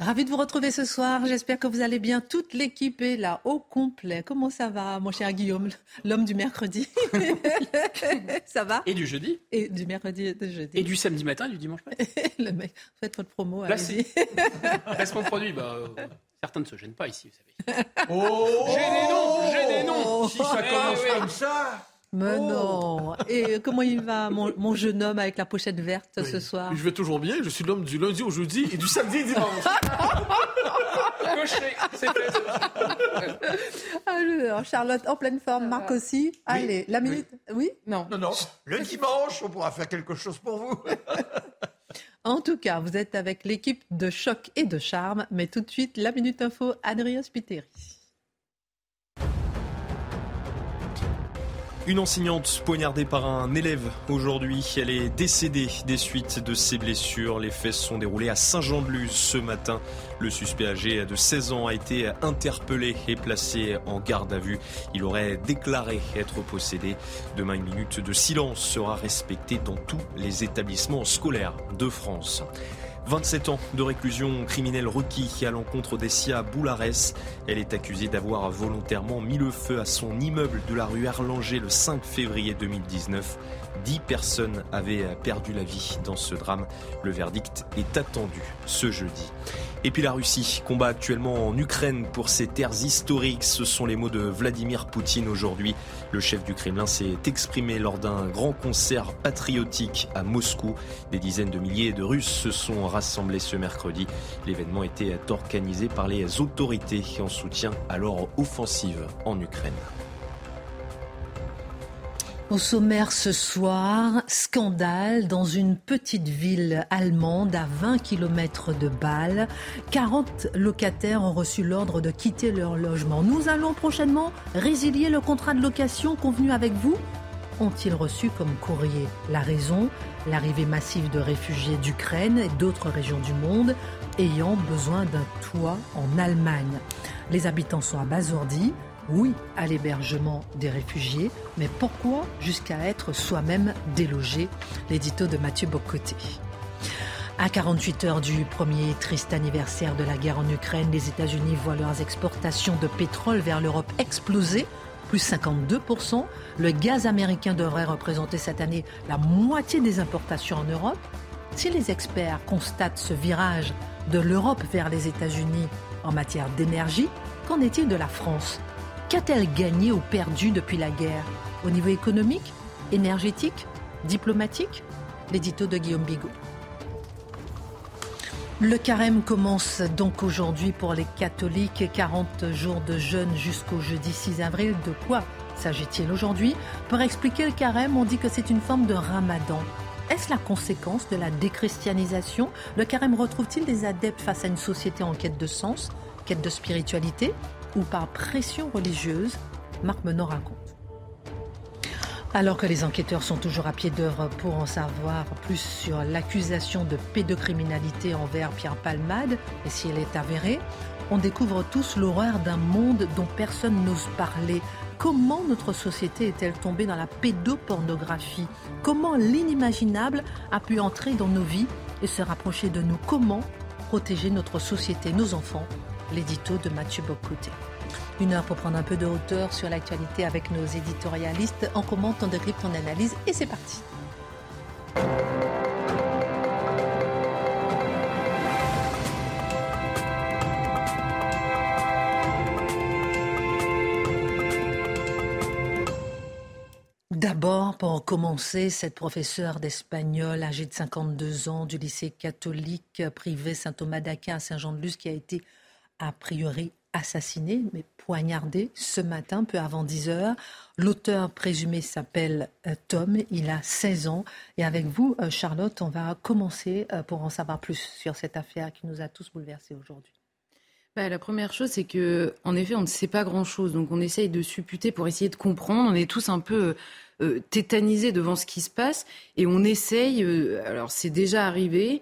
Ravi de vous retrouver ce soir. J'espère que vous allez bien. Toute l'équipe est là au complet. Comment ça va, mon cher Guillaume, l'homme du mercredi? Ça va? Et du jeudi. Et du mercredi et du jeudi. Et du samedi matin et du dimanche matin. Le mec, faites votre promo. Placé. Placement de produit. Bah, euh, certains ne se gênent pas ici, vous savez. Oh J'ai des noms, j'ai des noms. Si ça Eh commence oui. comme ça Mais Oh. non. Et comment il va, mon, mon jeune homme avec la pochette verte ce soir? Je vais toujours bien. Je suis l'homme du lundi au jeudi et du samedi au dimanche. Coché, c'est. Alors, Charlotte en pleine forme, Marc aussi? Allez, la minute? Oui? Non. Non, non. Le dimanche, on pourra faire quelque chose pour vous. En tout cas, vous êtes avec l'équipe de choc et de charme. Mais tout de suite, la minute info, Adrien Spiteri. Une enseignante poignardée par un élève aujourd'hui. Elle est décédée des suites de ses blessures. Les faits sont déroulés à Saint-Jean-de-Luz ce matin. Le suspect âgé de 16 ans a été interpellé et placé en garde à vue. Il aurait déclaré être possédé. Demain, une minute de silence sera respectée dans tous les établissements scolaires de France. 27 ans de réclusion criminelle requis à l'encontre d'Essia Boulares. Elle est accusée d'avoir volontairement mis le feu à son immeuble de la rue Erlanger le 5 février 2019. 10 personnes avaient perdu la vie dans ce drame. Le verdict est attendu ce jeudi. Et puis la Russie combat actuellement en Ukraine pour ses terres historiques. Ce sont les mots de Vladimir Poutine aujourd'hui. Le chef du Kremlin s'est exprimé lors d'un grand concert patriotique à Moscou. Des dizaines de milliers de Russes se sont rassemblés ce mercredi. L'événement était organisé par les autorités en soutien à leur offensive en Ukraine. Au sommaire ce soir, scandale dans une petite ville allemande à 20 km de Bâle. 40 locataires ont reçu l'ordre de quitter leur logement. Nous allons prochainement résilier le contrat de location convenu avec vous ont-ils reçu comme courrier La raison, l'arrivée massive de réfugiés d'Ukraine et d'autres régions du monde ayant besoin d'un toit en Allemagne? Les habitants sont abasourdis. Oui à l'hébergement des réfugiés, mais pourquoi jusqu'à être soi-même délogé L'édito de Mathieu Bocoté. À 48 heures du premier triste anniversaire de la guerre en Ukraine, les États-Unis voient leurs exportations de pétrole vers l'Europe exploser, plus 52%. Le gaz américain devrait représenter cette année la moitié des importations en Europe. Si les experts constatent ce virage de l'Europe vers les États-Unis en matière d'énergie, qu'en est-il de la France? Qu'a-t-elle gagné ou perdu depuis la guerre? Au niveau économique, énergétique, diplomatique? L'édito de Guillaume Bigot. Le carême commence donc aujourd'hui pour les catholiques. 40 jours de jeûne jusqu'au jeudi 6 avril. De quoi s'agit-il aujourd'hui? Pour expliquer le carême, on dit que c'est une forme de ramadan. Est-ce la conséquence de la déchristianisation? Le carême retrouve-t-il des adeptes face à une société en quête de sens, quête de spiritualité ou par pression religieuse? Marc Menon raconte. Alors que les enquêteurs sont toujours à pied d'œuvre pour en savoir plus sur l'accusation de pédocriminalité envers Pierre Palmade, et si elle est avérée, on découvre tous l'horreur d'un monde dont personne n'ose parler. Comment notre société est-elle tombée dans la pédopornographie? Comment l'inimaginable a pu entrer dans nos vies et se rapprocher de nous? Comment protéger notre société, nos enfants? L'édito de Mathieu Bocoté. Une heure pour prendre un peu de hauteur sur l'actualité avec nos éditorialistes. On commente, on décrypte, on analyse et c'est parti. D'abord, pour commencer, cette professeure d'espagnol âgée de 52 ans du lycée catholique privé Saint-Thomas d'Aquin à Saint-Jean-de-Luz qui a été a priori assassiné, mais poignardé ce matin, peu avant 10 heures. L'auteur présumé s'appelle euh, Tom, il a 16 ans. Et avec vous, euh, Charlotte, on va commencer euh, pour en savoir plus sur cette affaire qui nous a tous bouleversés aujourd'hui. Bah, la première chose, c'est que, en effet, on ne sait pas grand-chose. Donc, on essaye de supputer pour essayer de comprendre. On est tous un peu tétanisés devant ce qui se passe. Et on essaye, alors c'est déjà arrivé,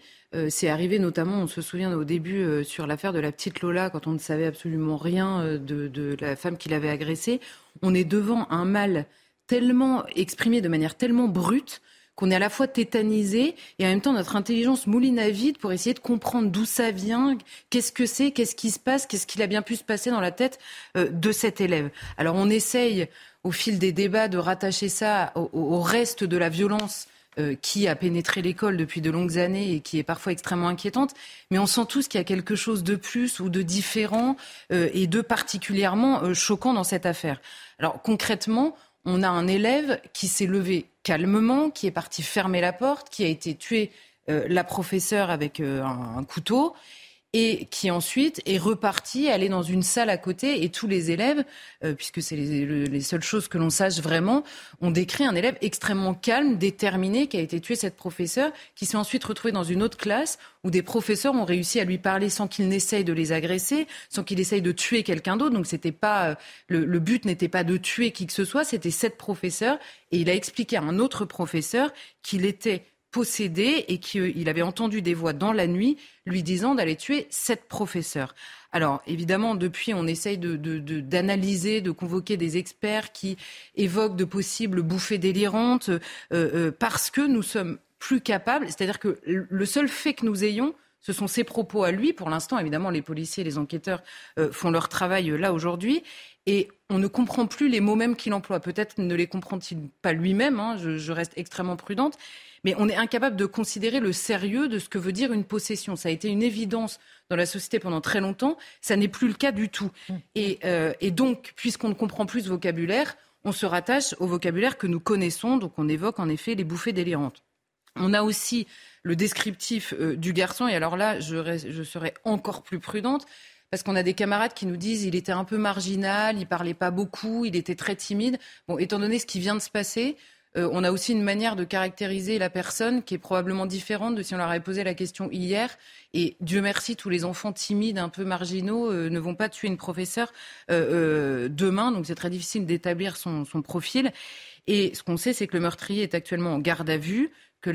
c'est arrivé notamment, on se souvient au début euh, sur l'affaire de la petite Lola, quand on ne savait absolument rien euh, de, la femme qui l'avait agressée. On est devant un mal tellement exprimé de manière tellement brute qu'on est à la fois tétanisé et en même temps notre intelligence mouline à vide pour essayer de comprendre d'où ça vient, qu'est-ce que c'est, qu'est-ce qui se passe, qu'est-ce qu'il a bien pu se passer dans la tête de cet élève. Alors on essaye au fil des débats de rattacher ça au reste de la violence euh, qui a pénétré l'école depuis de longues années et qui est parfois extrêmement inquiétante, mais on sent tous qu'il y a quelque chose de plus ou de différent euh, et de particulièrement euh, choquant dans cette affaire. Alors concrètement, on a un élève qui s'est levé calmement, qui est parti fermer la porte, qui a été tué la professeure avec un couteau et qui ensuite est reparti, aller dans une salle à côté, et tous les élèves, euh, puisque c'est les, seules choses que l'on sache vraiment, ont décrit un élève extrêmement calme, déterminé, qui a été tué, cette professeure, qui s'est ensuite retrouvé dans une autre classe où des professeurs ont réussi à lui parler sans qu'il n'essaye de les agresser, sans qu'il essaye de tuer quelqu'un d'autre. Donc c'était pas euh, le, le but n'était pas de tuer qui que ce soit, c'était cette professeure, et il a expliqué à un autre professeur qu'il était possédé et qu'il avait entendu des voix dans la nuit lui disant d'aller tuer sept professeurs. Alors évidemment, depuis, on essaye d'analyser, de, convoquer des experts qui évoquent de possibles bouffées délirantes euh, euh, parce que nous sommes plus capables, c'est-à-dire que le seul fait que nous ayons, ce sont ses propos à lui. Pour l'instant, évidemment, les policiers et les enquêteurs euh, font leur travail là aujourd'hui. Et on ne comprend plus les mots mêmes qu'il emploie. Peut-être ne les comprend-il pas lui-même, hein, je, reste extrêmement prudente, mais on est incapable de considérer le sérieux de ce que veut dire une possession. Ça a été une évidence dans la société pendant très longtemps, ça n'est plus le cas du tout. Mmh. Euh, et, donc, puisqu'on ne comprend plus ce vocabulaire, on se rattache au vocabulaire que nous connaissons, donc on évoque en effet les bouffées délirantes. On a aussi le descriptif euh, du garçon, et alors là, je, je serai encore plus prudente parce qu'on a des camarades qui nous disent il était un peu marginal, il parlait pas beaucoup, il était très timide. Bon, étant donné ce qui vient de se passer, euh, on a aussi une manière de caractériser la personne qui est probablement différente de si on leur avait posé la question hier. Et Dieu merci, tous les enfants timides, un peu marginaux, euh, ne vont pas tuer une professeure euh, demain. Donc c'est très difficile d'établir son, profil. Et ce qu'on sait, c'est que le meurtrier est actuellement en garde à vue, que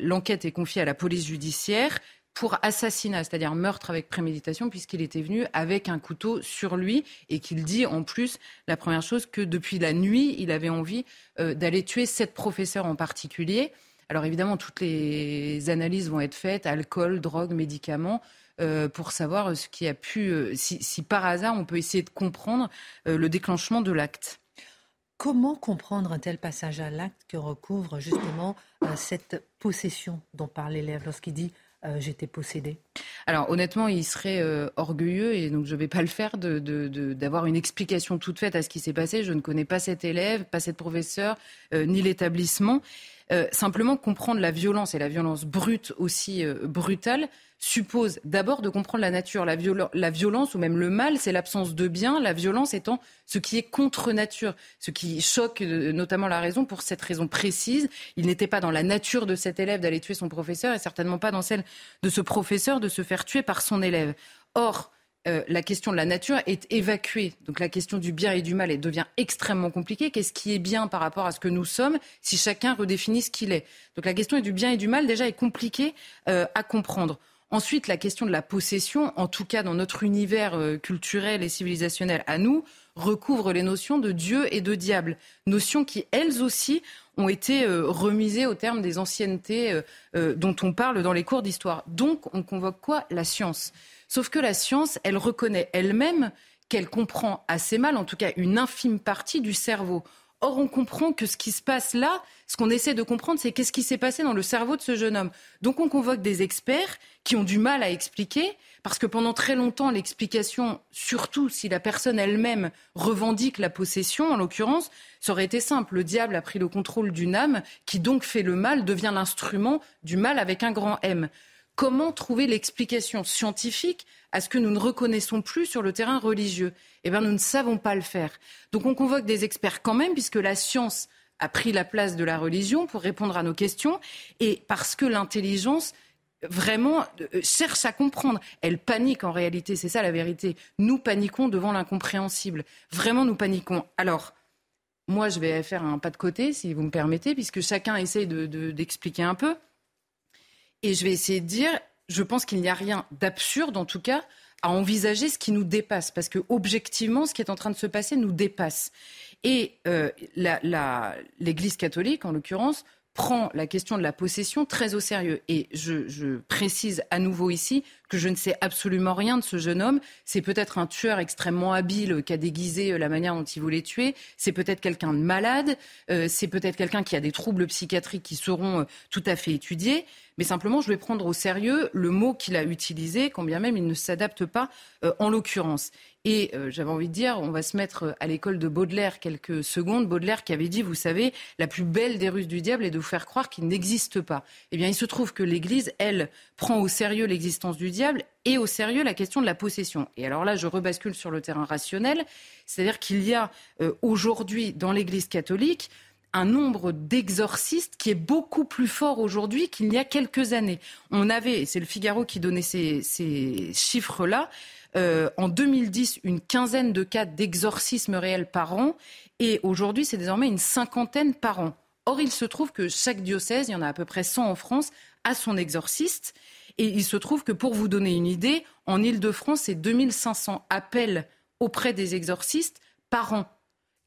l'enquête est confiée à la police judiciaire pour assassinat, c'est-à-dire meurtre avec préméditation, puisqu'il était venu avec un couteau sur lui et qu'il dit en plus la première chose que depuis la nuit, il avait envie euh, d'aller tuer sept professeurs en particulier. Alors évidemment, toutes les analyses vont être faites, alcool, drogue, médicaments. Euh, pour savoir ce qui a pu, euh, si, par hasard on peut essayer de comprendre le déclenchement de l'acte. Comment comprendre un tel passage à l'acte que recouvre justement cette possession dont parle l'élève lorsqu'il dit euh, j'étais possédée Alors honnêtement, il serait euh, orgueilleux, et donc je ne vais pas le faire, d'avoir une explication toute faite à ce qui s'est passé. Je ne connais pas cet élève, pas cette professeure, euh, ni l'établissement. Simplement comprendre la violence et la violence brute aussi brutale suppose d'abord de comprendre la nature. La, la violence ou même le mal, c'est l'absence de bien, la violence étant ce qui est contre nature, ce qui choque euh, notamment la raison pour cette raison précise. Il n'était pas dans la nature de cet élève d'aller tuer son professeur et certainement pas dans celle de ce professeur de se faire tuer par son élève. Or, euh, la question de la nature est évacuée. Donc la question du bien et du mal elle devient extrêmement compliquée. Qu'est-ce qui est bien par rapport à ce que nous sommes si chacun redéfinit ce qu'il est? Donc la question du bien et du mal déjà est compliquée euh, à comprendre. Ensuite, la question de la possession, en tout cas dans notre univers euh, culturel et civilisationnel à nous, recouvre les notions de Dieu et de diable, notions qui, elles aussi, ont été euh, remisées au terme des anciennetés dont on parle dans les cours d'histoire. Donc, on convoque quoi? La science. Sauf que la science, elle reconnaît elle-même qu'elle comprend assez mal, en tout cas une infime partie du cerveau. Or, on comprend que ce qui se passe là, ce qu'on essaie de comprendre, c'est qu'est-ce qui s'est passé dans le cerveau de ce jeune homme. Donc, on convoque des experts qui ont du mal à expliquer, parce que pendant très longtemps, l'explication, surtout si la personne elle-même revendique la possession, en l'occurrence, ça aurait été simple. Le diable a pris le contrôle d'une âme qui donc fait le mal, devient l'instrument du mal avec un grand M. comment trouver l'explication scientifique à ce que nous ne reconnaissons plus sur le terrain religieux? Eh bien, nous ne savons pas le faire. Donc, on convoque des experts quand même, puisque la science a pris la place de la religion pour répondre à nos questions, et parce que l'intelligence vraiment euh, cherche à comprendre. Elle panique en réalité, c'est ça la vérité. Nous paniquons devant l'incompréhensible. Vraiment, nous paniquons. Alors, moi, je vais faire un pas de côté, si vous me permettez, puisque chacun essaye d'expliquer un peu. Et je vais essayer de dire, je pense qu'il n'y a rien d'absurde, en tout cas, à envisager ce qui nous dépasse, parce que objectivement, ce qui est en train de se passer nous dépasse. Et euh, l'Église catholique, en l'occurrence, prend la question de la possession très au sérieux. Et je, précise à nouveau ici que je ne sais absolument rien de ce jeune homme. C'est peut-être un tueur extrêmement habile qui a déguisé euh, la manière dont il voulait tuer. C'est peut-être quelqu'un de malade. Euh, c'est peut-être quelqu'un qui a des troubles psychiatriques qui seront euh, tout à fait étudiés. Mais simplement, je vais prendre au sérieux le mot qu'il a utilisé, quand bien même il ne s'adapte pas en l'occurrence. Et euh, j'avais envie de dire, on va se mettre à l'école de Baudelaire quelques secondes. Baudelaire qui avait dit, vous savez, la plus belle des ruses du diable est de vous faire croire qu'il n'existe pas. Eh bien, il se trouve que l'Église, elle, prend au sérieux l'existence du diable et au sérieux la question de la possession. Et alors là, je rebascule sur le terrain rationnel, c'est-à-dire qu'il y a euh, aujourd'hui dans l'Église catholique un nombre d'exorcistes qui est beaucoup plus fort aujourd'hui qu'il y a quelques années. On avait, c'est le Figaro qui donnait ces, chiffres-là, euh, en 2010 une quinzaine de cas d'exorcisme réel par an et aujourd'hui c'est désormais une cinquantaine par an. Or, il se trouve que chaque diocèse, il y en a à peu près 100 en France, a son exorciste. Et il se trouve que, pour vous donner une idée, en Ile-de-France, c'est 2500 appels auprès des exorcistes par an.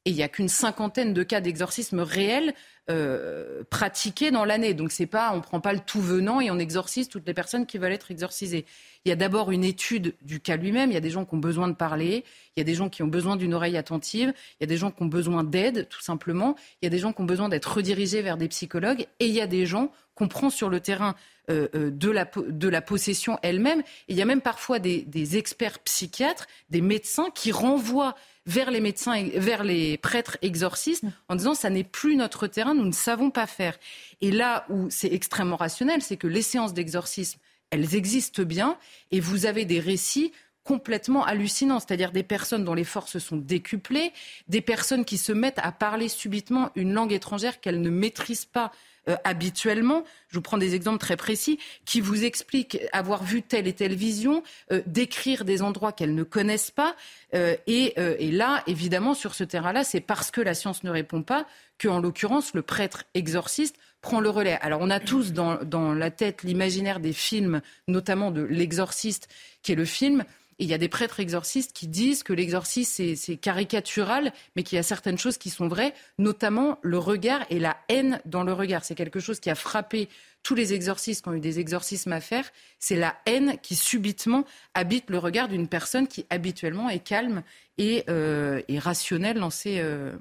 Et il n'y a qu'une cinquantaine de cas d'exorcisme réels euh, pratiqués dans l'année. Donc c'est pas, on prend pas le tout venant et on exorcise toutes les personnes qui veulent être exorcisées. Il y a d'abord une étude du cas lui-même. Il y a des gens qui ont besoin de parler. Il y a des gens qui ont besoin d'une oreille attentive. Il y a des gens qui ont besoin d'aide, tout simplement. Il y a des gens qui ont besoin d'être redirigés vers des psychologues. Et il y a des gens qu'on prend sur le terrain de, la, de la possession elle-même. Il y a même parfois des, des experts psychiatres, des médecins qui renvoient vers les médecins, vers les prêtres exorcistes en disant ça n'est plus notre terrain, nous ne savons pas faire. Et là où c'est extrêmement rationnel, c'est que les séances d'exorcisme elles existent bien et vous avez des récits complètement hallucinants, c'est-à-dire des personnes dont les forces sont décuplées, des personnes qui se mettent à parler subitement une langue étrangère qu'elles ne maîtrisent pas euh, habituellement. Je vous prends des exemples très précis qui vous expliquent avoir vu telle et telle vision, euh, décrire des endroits qu'elles ne connaissent pas. Euh, et, et, là, évidemment, sur ce terrain-là, c'est parce que la science ne répond pas que, en l'occurrence, le prêtre exorciste prend le relais. Alors on a tous dans, la tête l'imaginaire des films, notamment de L'Exorciste, qui est le film. Il y a des prêtres exorcistes qui disent que l'exorcisme, c'est caricatural, mais qu'il y a certaines choses qui sont vraies, notamment le regard et la haine dans le regard. C'est quelque chose qui a frappé tous les exorcistes qui ont eu des exorcismes à faire. C'est la haine qui subitement habite le regard d'une personne qui habituellement est calme et, euh, rationnelle dans ses, euh,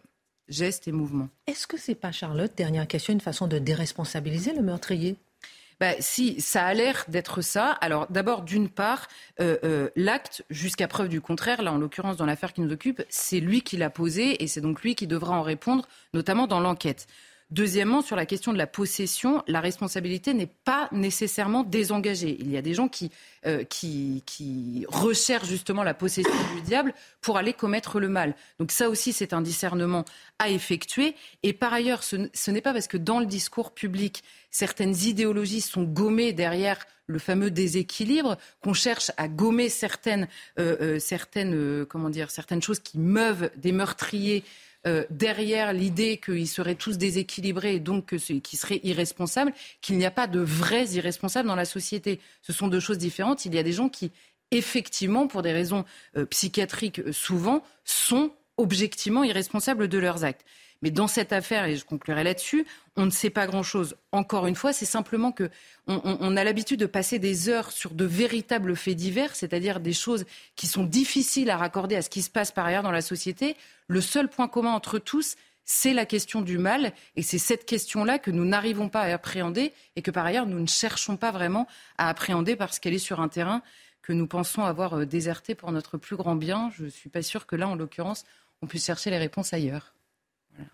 gestes et mouvements. Est-ce que c'est pas, Charlotte, dernière question, une façon de déresponsabiliser le meurtrier? Bah, si, ça a l'air d'être ça. Alors d'abord, d'une part, euh, euh, l'acte, jusqu'à preuve du contraire, là en l'occurrence dans l'affaire qui nous occupe, c'est lui qui l'a posé et c'est donc lui qui devra en répondre, notamment dans l'enquête. Deuxièmement, sur la question de la possession, la responsabilité n'est pas nécessairement désengagée. Il y a des gens qui, euh, qui, qui, recherchent justement la possession du diable pour aller commettre le mal. Donc ça aussi, c'est un discernement à effectuer. Et par ailleurs, ce, n'est pas parce que dans le discours public, certaines idéologies sont gommées derrière le fameux déséquilibre, qu'on cherche à gommer certaines, euh, euh, certaines, comment dire, certaines choses qui meuvent des meurtriers euh, derrière l'idée qu'ils seraient tous déséquilibrés et donc qu'ils seraient irresponsables, qu'il n'y a pas de vrais irresponsables dans la société. Ce sont deux choses différentes. Il y a des gens qui, effectivement, pour des raisons euh, psychiatriques euh, souvent, sont objectivement irresponsables de leurs actes. Mais dans cette affaire, et je conclurai là-dessus, on ne sait pas grand-chose. Encore une fois, c'est simplement que on, a l'habitude de passer des heures sur de véritables faits divers, c'est-à-dire des choses qui sont difficiles à raccorder à ce qui se passe par ailleurs dans la société. Le seul point commun entre tous, c'est la question du mal, et c'est cette question-là que nous n'arrivons pas à appréhender, et que par ailleurs nous ne cherchons pas vraiment à appréhender parce qu'elle est sur un terrain que nous pensons avoir euh, déserté pour notre plus grand bien. Je ne suis pas sûre que là, en l'occurrence, on puisse chercher les réponses ailleurs.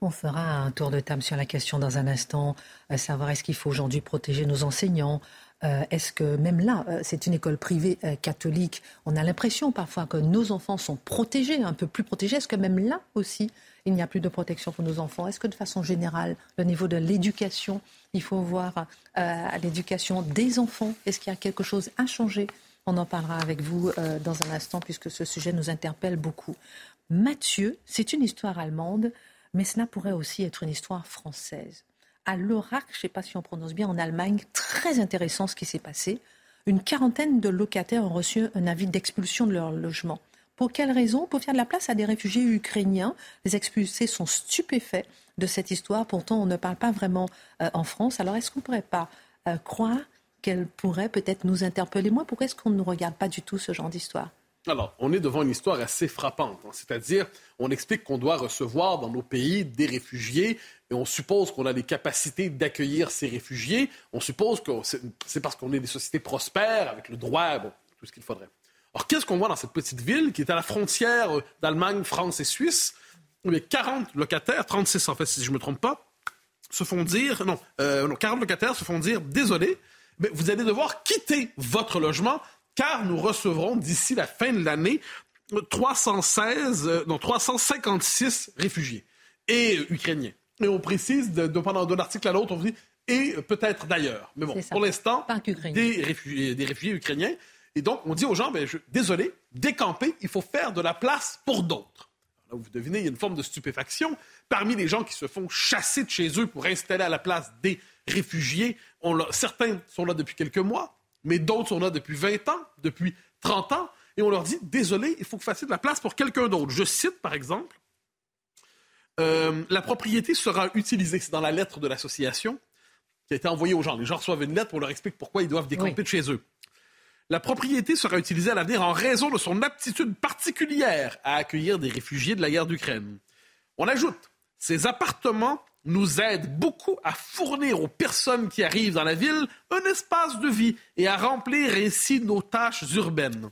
On fera un tour de table sur la question dans un instant, à savoir est-ce qu'il faut aujourd'hui protéger nos enseignants, Euh, est-ce que même là, euh, c'est une école privée euh, catholique, on a l'impression parfois que nos enfants sont protégés, un peu plus protégés. Est-ce que même là aussi, il n'y a plus de protection pour nos enfants? Est-ce que de façon générale, le niveau de l'éducation, il faut voir l'éducation des enfants, est-ce qu'il y a quelque chose à changer? On en parlera avec vous dans un instant puisque ce sujet nous interpelle beaucoup. Mathieu, c'est une histoire allemande, mais cela pourrait aussi être une histoire française à Lorach, je ne sais pas si on prononce bien, en Allemagne. Très intéressant ce qui s'est passé. Une quarantaine de locataires ont reçu un avis d'expulsion de leur logement. Pour quelle raison? Pour faire de la place à des réfugiés ukrainiens. Les expulsés sont stupéfaits de cette histoire. Pourtant, on ne parle pas vraiment euh, en France. Alors, est-ce qu'on ne pourrait pas euh, croire qu'elle pourrait peut-être nous interpeller? Moi, pourquoi est-ce qu'on ne regarde pas du tout ce genre d'histoire? Alors, on est devant une histoire assez frappante. Hein. C'est-à-dire, on explique qu'on doit recevoir dans nos pays des réfugiés et on suppose qu'on a les capacités d'accueillir ces réfugiés. On suppose que c'est parce qu'on est des sociétés prospères, avec le droit, bon, tout ce qu'il faudrait. Alors, qu'est-ce qu'on voit dans cette petite ville qui est à la frontière d'Allemagne, France et Suisse? Les 40 locataires, 36 en fait, si je ne me trompe pas, se font dire, non, euh, non 40 locataires se font dire, désolé, mais vous allez devoir quitter votre logement car nous recevrons d'ici la fin de l'année 316, euh, non, 356 réfugiés et ukrainiens. Et on précise, de, pendant d'un article à l'autre, on dit et peut-être d'ailleurs. Mais bon, pour l'instant, des réfugiés, des réfugiés ukrainiens. Et donc, on dit aux gens, ben, je, désolé, décamper, il faut faire de la place pour d'autres. Là, vous devinez, il y a une forme de stupéfaction. Parmi les gens qui se font chasser de chez eux pour installer à la place des réfugiés, on certains sont là depuis quelques mois, mais d'autres sont là depuis 20 ans, depuis 30 ans, et on leur dit, désolé, il faut que vous fassiez de la place pour quelqu'un d'autre. Je cite, par exemple, euh, la propriété sera utilisée, c'est dans la lettre de l'association qui a été envoyée aux gens. Les gens reçoivent une lettre, on leur explique pourquoi ils doivent décamper de chez eux. La propriété sera utilisée à l'avenir en raison de son aptitude particulière à accueillir des réfugiés de la guerre d'Ukraine. On ajoute, ces appartements nous aident beaucoup à fournir aux personnes qui arrivent dans la ville un espace de vie et à remplir ainsi nos tâches urbaines.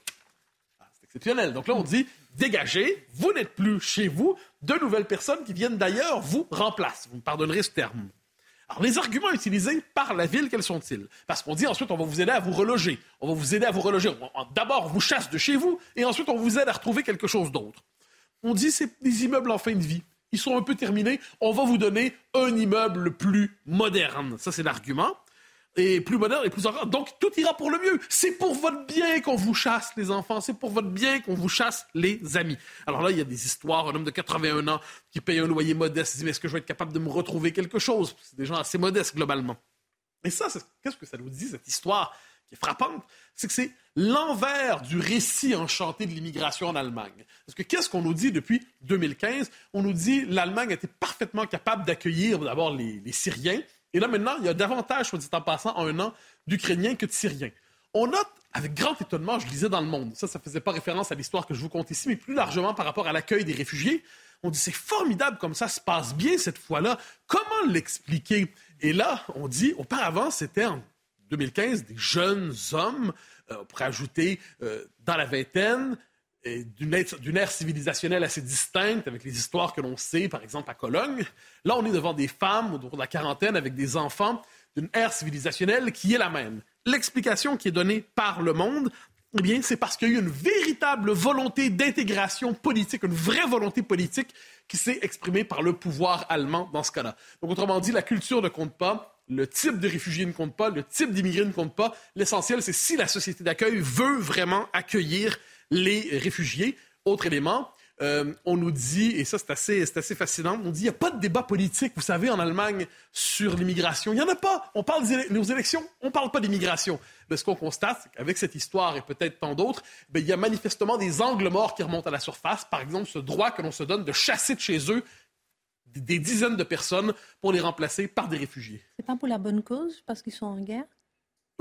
Ah, c'est exceptionnel. Donc là, on dit, dégagez, vous n'êtes plus chez vous, de nouvelles personnes qui viennent d'ailleurs vous remplacent. Vous me pardonnerez ce terme. Alors, les arguments utilisés par la ville, quels sont-ils? Parce qu'on dit ensuite, on va vous aider à vous reloger. On va vous aider à vous reloger. D'abord, on vous chasse de chez vous et ensuite, on vous aide à retrouver quelque chose d'autre. On dit, c'est des immeubles en fin de vie. Ils sont un peu terminés. On va vous donner un immeuble plus moderne. Ça, c'est l'argument et plus moderne et plus encore. Donc, tout ira pour le mieux. C'est pour votre bien qu'on vous chasse, les enfants. C'est pour votre bien qu'on vous chasse, les amis. Alors là, il y a des histoires. Un homme de 81 ans qui paye un loyer modeste il dit, mais est-ce que je vais être capable de me retrouver quelque chose? C'est des gens assez modestes, globalement. Et ça, qu'est-ce que ça nous dit, cette histoire? Qui est frappante? C'est que c'est l'envers du récit enchanté de l'immigration en Allemagne. Parce que qu'est-ce qu'on nous dit depuis 2015? On nous dit l'Allemagne était parfaitement capable d'accueillir d'abord les Syriens, et là, maintenant, il y a davantage, soit dit en passant, en un an, d'Ukrainiens que de Syriens. On note, avec grand étonnement, je lisais dans le monde, ça, ça faisait pas référence à l'histoire que je vous conte ici, mais plus largement par rapport à l'accueil des réfugiés, on dit c'est formidable comme ça se passe bien cette fois-là. Comment l'expliquer? Et là, on dit, auparavant, c'était en 2015 des jeunes hommes, euh, pourrait ajouter euh, dans la vingtaine, d'une ère civilisationnelle assez distincte avec les histoires que l'on sait, par exemple à Cologne. Là, on est devant des femmes autour de la quarantaine avec des enfants d'une ère civilisationnelle qui est la même. L'explication qui est donnée par le monde, eh bien, c'est parce qu'il y a eu une véritable volonté d'intégration politique, une vraie volonté politique qui s'est exprimée par le pouvoir allemand dans ce cas-là. Donc, autrement dit, la culture ne compte pas, le type de réfugié ne compte pas, le type d'immigré ne compte pas. L'essentiel, c'est si la société d'accueil veut vraiment accueillir les réfugiés. Autre élément, euh, on nous dit, et ça c'est assez, assez fascinant, on dit il n'y a pas de débat politique, vous savez, en Allemagne sur l'immigration. Il n'y en a pas. On parle de nos élections, on ne parle pas d'immigration. Mais ce qu'on constate, avec cette histoire et peut-être tant d'autres, ben, il y a manifestement des angles morts qui remontent à la surface. Par exemple, ce droit que l'on se donne de chasser de chez eux des dizaines de personnes pour les remplacer par des réfugiés. C'est pas pour la bonne cause, parce qu'ils sont en guerre?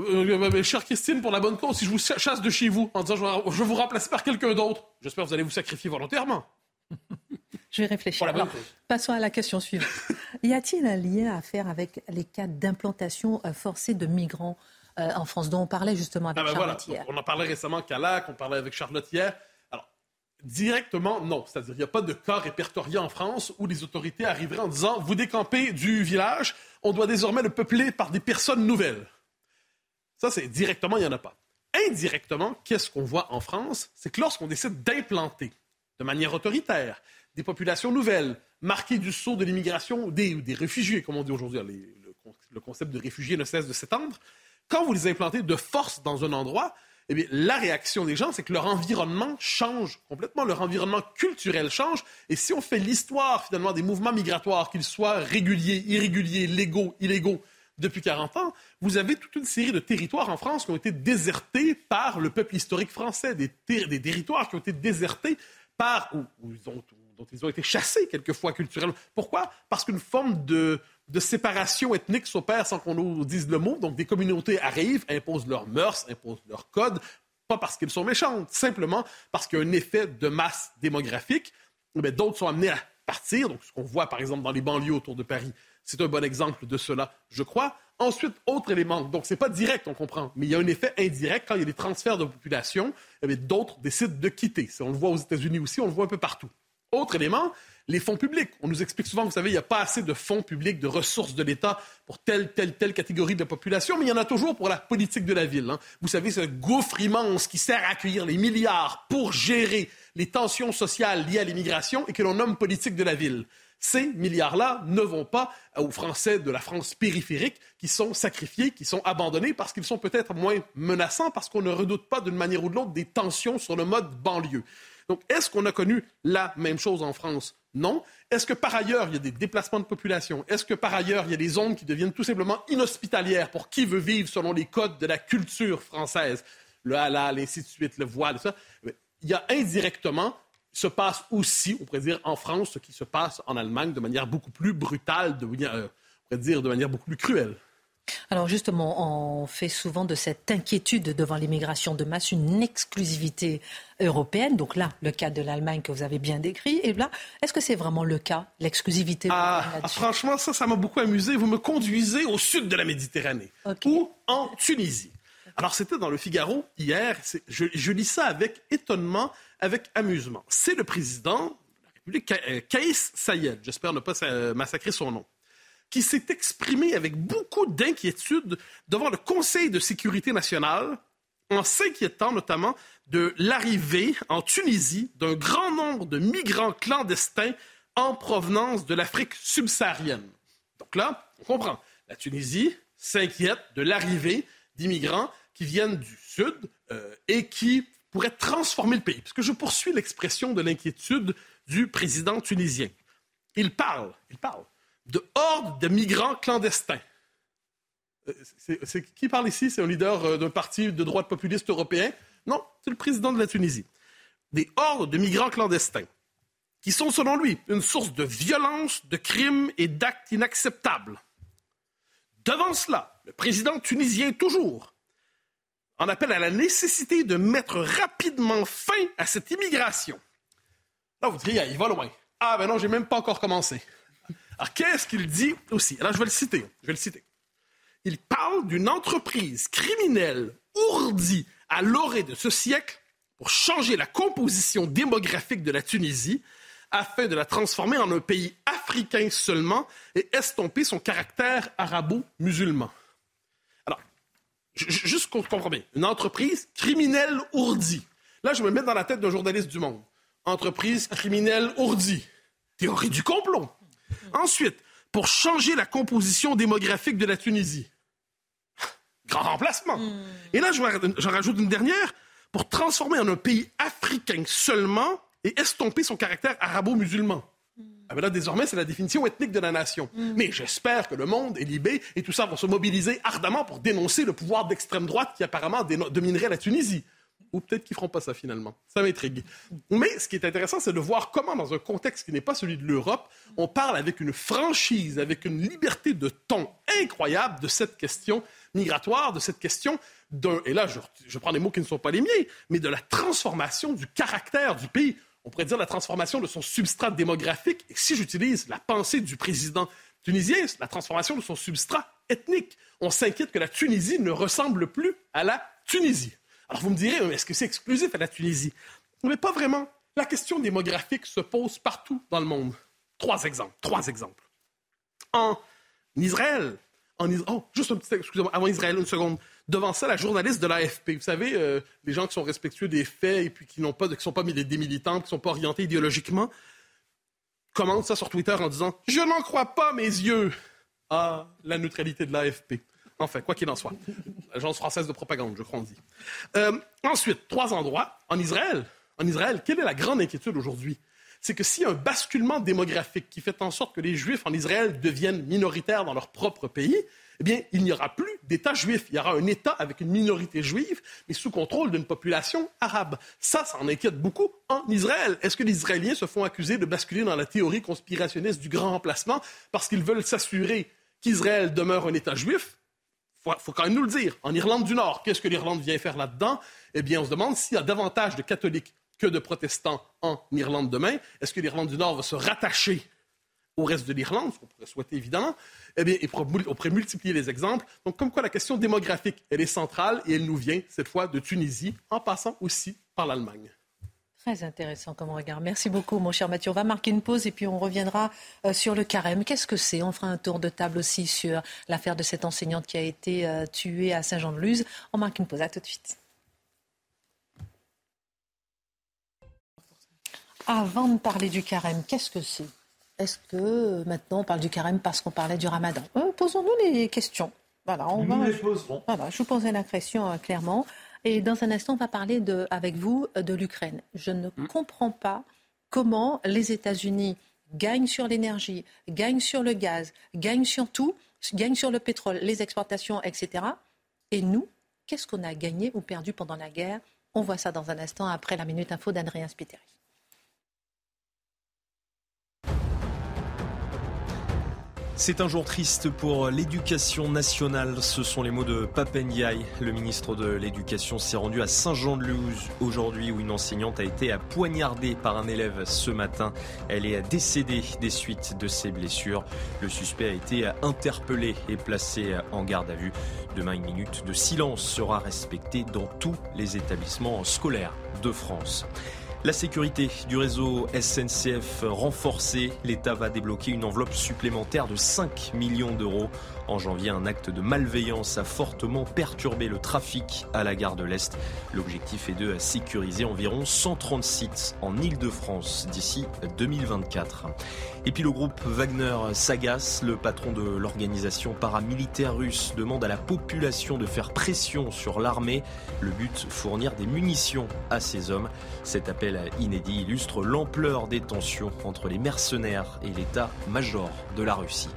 Euh, euh chère Christine, pour la bonne cause, si je vous chasse de chez vous en disant je vais vous remplacer par quelqu'un d'autre, j'espère que vous allez vous sacrifier volontairement. Je vais réfléchir. passons à la question suivante. y a-t-il un lien à faire avec les cas d'implantation euh, forcée de migrants euh, en France, dont on parlait justement avec ah ben Charlotte hier On en parlait récemment à Calac, on parlait avec Charlotte hier. Directement, non. C'est-à-dire qu'il n'y a pas de cas répertorié en France où les autorités arriveraient en disant vous décampez du village, on doit désormais le peupler par des personnes nouvelles. Ça, c'est directement, il n'y en a pas. Indirectement, qu'est-ce qu'on voit en France? C'est que lorsqu'on décide d'implanter de manière autoritaire des populations nouvelles, marquées du saut de l'immigration, des, des réfugiés, comme on dit aujourd'hui, le, le concept de réfugiés ne cesse de s'étendre, quand vous les implantez de force dans un endroit, eh bien, la réaction des gens, c'est que leur environnement change complètement, leur environnement culturel change. Et si on fait l'histoire, finalement, des mouvements migratoires, qu'ils soient réguliers, irréguliers, légaux, illégaux, depuis 40 ans, vous avez toute une série de territoires en France qui ont été désertés par le peuple historique français, des, des territoires qui ont été désertés par, ou, dont ils ont été chassés quelquefois culturellement. Pourquoi? Parce qu'une forme de, de séparation ethnique s'opère sans qu'on nous dise le mot. Donc, des communautés arrivent, imposent leurs mœurs, imposent leurs codes, pas parce qu'ils sont méchantes, simplement parce qu'il y a un effet de masse démographique. Mais d'autres sont amenés à partir. Donc, ce qu'on voit, par exemple, dans les banlieues autour de Paris, c'est un bon exemple de cela, je crois. Ensuite, autre élément. Donc, c'est pas direct, on comprend, mais il y a un effet indirect quand il y a des transferts de population. Eh d'autres décident de quitter. On le voit aux États-Unis aussi, on le voit un peu partout. Autre élément, les fonds publics. On nous explique souvent, vous savez, il n'y a pas assez de fonds publics, de ressources de l'État pour telle, telle, telle catégorie de population, mais il y en a toujours pour la politique de la ville. Hein. Vous savez, ce gouffre immense qui sert à accueillir les milliards pour gérer les tensions sociales liées à l'immigration et que l'on nomme politique de la ville. Ces milliards-là ne vont pas aux Français de la France périphérique qui sont sacrifiés, qui sont abandonnés parce qu'ils sont peut-être moins menaçants, parce qu'on ne redoute pas d'une manière ou de l'autre des tensions sur le mode banlieue. Donc, est-ce qu'on a connu la même chose en France? Non. Est-ce que par ailleurs, il y a des déplacements de population? Est-ce que par ailleurs, il y a des zones qui deviennent tout simplement inhospitalières pour qui veut vivre selon les codes de la culture française? Le halal, ainsi de suite, le voile, ça. Il y a indirectement se passe aussi, on pourrait dire, en France, ce qui se passe en Allemagne de manière beaucoup plus brutale, euh, on pourrait dire de manière beaucoup plus cruelle. Alors justement, on fait souvent de cette inquiétude devant l'immigration de masse une exclusivité européenne. Donc là, le cas de l'Allemagne que vous avez bien décrit. Et là, est-ce que c'est vraiment le cas, l'exclusivité ah, Franchement, ça, ça m'a beaucoup amusé. Vous me conduisez au sud de la Méditerranée, ou en Tunisie. Alors c'était dans le Figaro hier. Je, je lis ça avec étonnement, avec amusement. C'est le président de la République, euh, Kaïs Sayed, j'espère ne pas massacrer son nom qui s'est exprimé avec beaucoup d'inquiétude devant le Conseil de sécurité nationale en s'inquiétant notamment de l'arrivée en Tunisie d'un grand nombre de migrants clandestins en provenance de l'Afrique subsaharienne. Donc là, on comprend. La Tunisie s'inquiète de l'arrivée d'immigrants qui viennent du Sud euh, et qui pourraient transformer le pays. Parce que je poursuis l'expression de l'inquiétude du président tunisien. Il parle, il parle de hordes de migrants clandestins. Euh, qui parle ici? C'est un leader euh, d'un parti de droite populiste européen? Non, c'est le président de la Tunisie. Des hordes de migrants clandestins qui sont, selon lui, une source de violence, de crimes et d'actes inacceptables. Devant cela, le président tunisien, toujours, en appelle à la nécessité de mettre rapidement fin à cette immigration. Là, vous diriez, il va loin. Ah, ben non, j'ai même pas encore commencé. Alors, qu'est-ce qu'il dit aussi? Alors, je vais le citer. Je vais le citer. Il parle d'une entreprise criminelle ourdie à l'orée de ce siècle pour changer la composition démographique de la Tunisie afin de la transformer en un pays africain seulement et estomper son caractère arabo-musulman. Alors, juste qu'on comprenne bien, une entreprise criminelle ourdie. Là, je me mets dans la tête d'un journaliste du Monde. Entreprise criminelle ourdie. Théorie du complot. Ensuite, pour changer la composition démographique de la Tunisie. Grand remplacement. Hmm. Et là, j'en rajoute une dernière. Pour transformer en un pays africain seulement et estomper son caractère arabo-musulman. Ah ben là, désormais, c'est la définition ethnique de la nation. Hmm. Mais j'espère que le monde et Libé et tout ça vont se mobiliser ardemment pour dénoncer le pouvoir d'extrême droite qui apparemment dominerait la Tunisie ou peut-être qu'ils feront pas ça finalement. Ça m'intrigue. Mais ce qui est intéressant, c'est de voir comment, dans un contexte qui n'est pas celui de l'Europe, on parle avec une franchise, avec une liberté de ton incroyable de cette question migratoire, de cette question d'un, et là je, je prends des mots qui ne sont pas les miens, mais de la transformation du caractère du pays. On pourrait dire la transformation de son substrat démographique, et si j'utilise la pensée du président tunisien, la transformation de son substrat ethnique. On s'inquiète que la Tunisie ne ressemble plus à la Tunisie. Alors vous me direz, est-ce que c'est exclusif à la Tunisie? Mais pas vraiment. La question démographique se pose partout dans le monde. Trois exemples. Trois exemples. En Israël, en oh, juste un petit, excusez-moi, avant Israël, une seconde. Devant ça, la journaliste de l'AFP, vous savez, euh, les gens qui sont respectueux des faits et qui n'ont pas, qui sont pas des militants, qui ne sont pas orientés idéologiquement, commentent ça sur Twitter en disant Je n'en crois pas mes yeux à la neutralité de l'AFP. Enfin, quoi qu'il en soit. L'agence française de propagande, je crois on dit. Euh, ensuite, trois endroits. En Israël, en Israël, quelle est la grande inquiétude aujourd'hui? C'est que s'il y a un basculement démographique qui fait en sorte que les Juifs en Israël deviennent minoritaires dans leur propre pays, eh bien, il n'y aura plus d'État juif. Il y aura un État avec une minorité juive, mais sous contrôle d'une population arabe. Ça, ça en inquiète beaucoup en Israël. Est-ce que les Israéliens se font accuser de basculer dans la théorie conspirationniste du grand remplacement parce qu'ils veulent s'assurer qu'Israël demeure un État juif? Faut, faut quand même nous le dire. En Irlande du Nord, qu'est-ce que l'Irlande vient faire là-dedans? Eh bien, on se demande s'il y a davantage de catholiques que de protestants en Irlande demain. Est-ce que l'Irlande du Nord va se rattacher au reste de l'Irlande, ce qu'on pourrait souhaiter évidemment, eh bien, on pourrait multiplier les exemples. Donc, comme quoi la question démographique, elle est centrale et elle nous vient, cette fois, de Tunisie, en passant aussi par l'Allemagne. Très intéressant comme regard. Merci beaucoup, mon cher Mathieu. On va marquer une pause et puis on reviendra euh, sur le carême. Qu'est-ce que c'est? On fera un tour de table aussi sur l'affaire de cette enseignante qui a été euh, tuée à Saint-Jean-de-Luz. On marque une pause. À tout de suite. Avant de parler du carême, qu'est-ce que c'est? Est-ce que euh, maintenant on parle du carême parce qu'on parlait du ramadan? Euh, Posons-nous les questions. Voilà, on va, les Voilà, je vous posais la question euh, clairement. Et dans un instant, on va parler de, avec vous de l'Ukraine. Je ne hmm. comprends pas comment les États-Unis gagnent sur l'énergie, gagnent sur le gaz, gagnent sur tout, gagnent sur le pétrole, les exportations, etc. Et nous, qu'est-ce qu'on a gagné ou perdu pendant la guerre? On voit ça dans un instant après la Minute Info d'Adrien Spiteri. C'est un jour triste pour l'éducation nationale. Ce sont les mots de Papendiaï. Le ministre de l'Éducation s'est rendu à Saint-Jean-de-Luz aujourd'hui où une enseignante a été poignardée par un élève ce matin. Elle est décédée des suites de ses blessures. Le suspect a été interpellé et placé en garde à vue. Demain, une minute de silence sera respectée dans tous les établissements scolaires de France. La sécurité du réseau SNCF renforcée, l'État va débloquer une enveloppe supplémentaire de 5 millions d'euros. En janvier, un acte de malveillance a fortement perturbé le trafic à la gare de l'Est. L'objectif est de sécuriser environ 130 sites en Ile-de-France d'ici 2024. Et puis le groupe Wagner s'agace. Le patron de l'organisation paramilitaire russe demande à la population de faire pression sur l'armée. Le but, fournir des munitions à ces hommes. Cet appel inédit illustre l'ampleur des tensions entre les mercenaires et l'état-major de la Russie.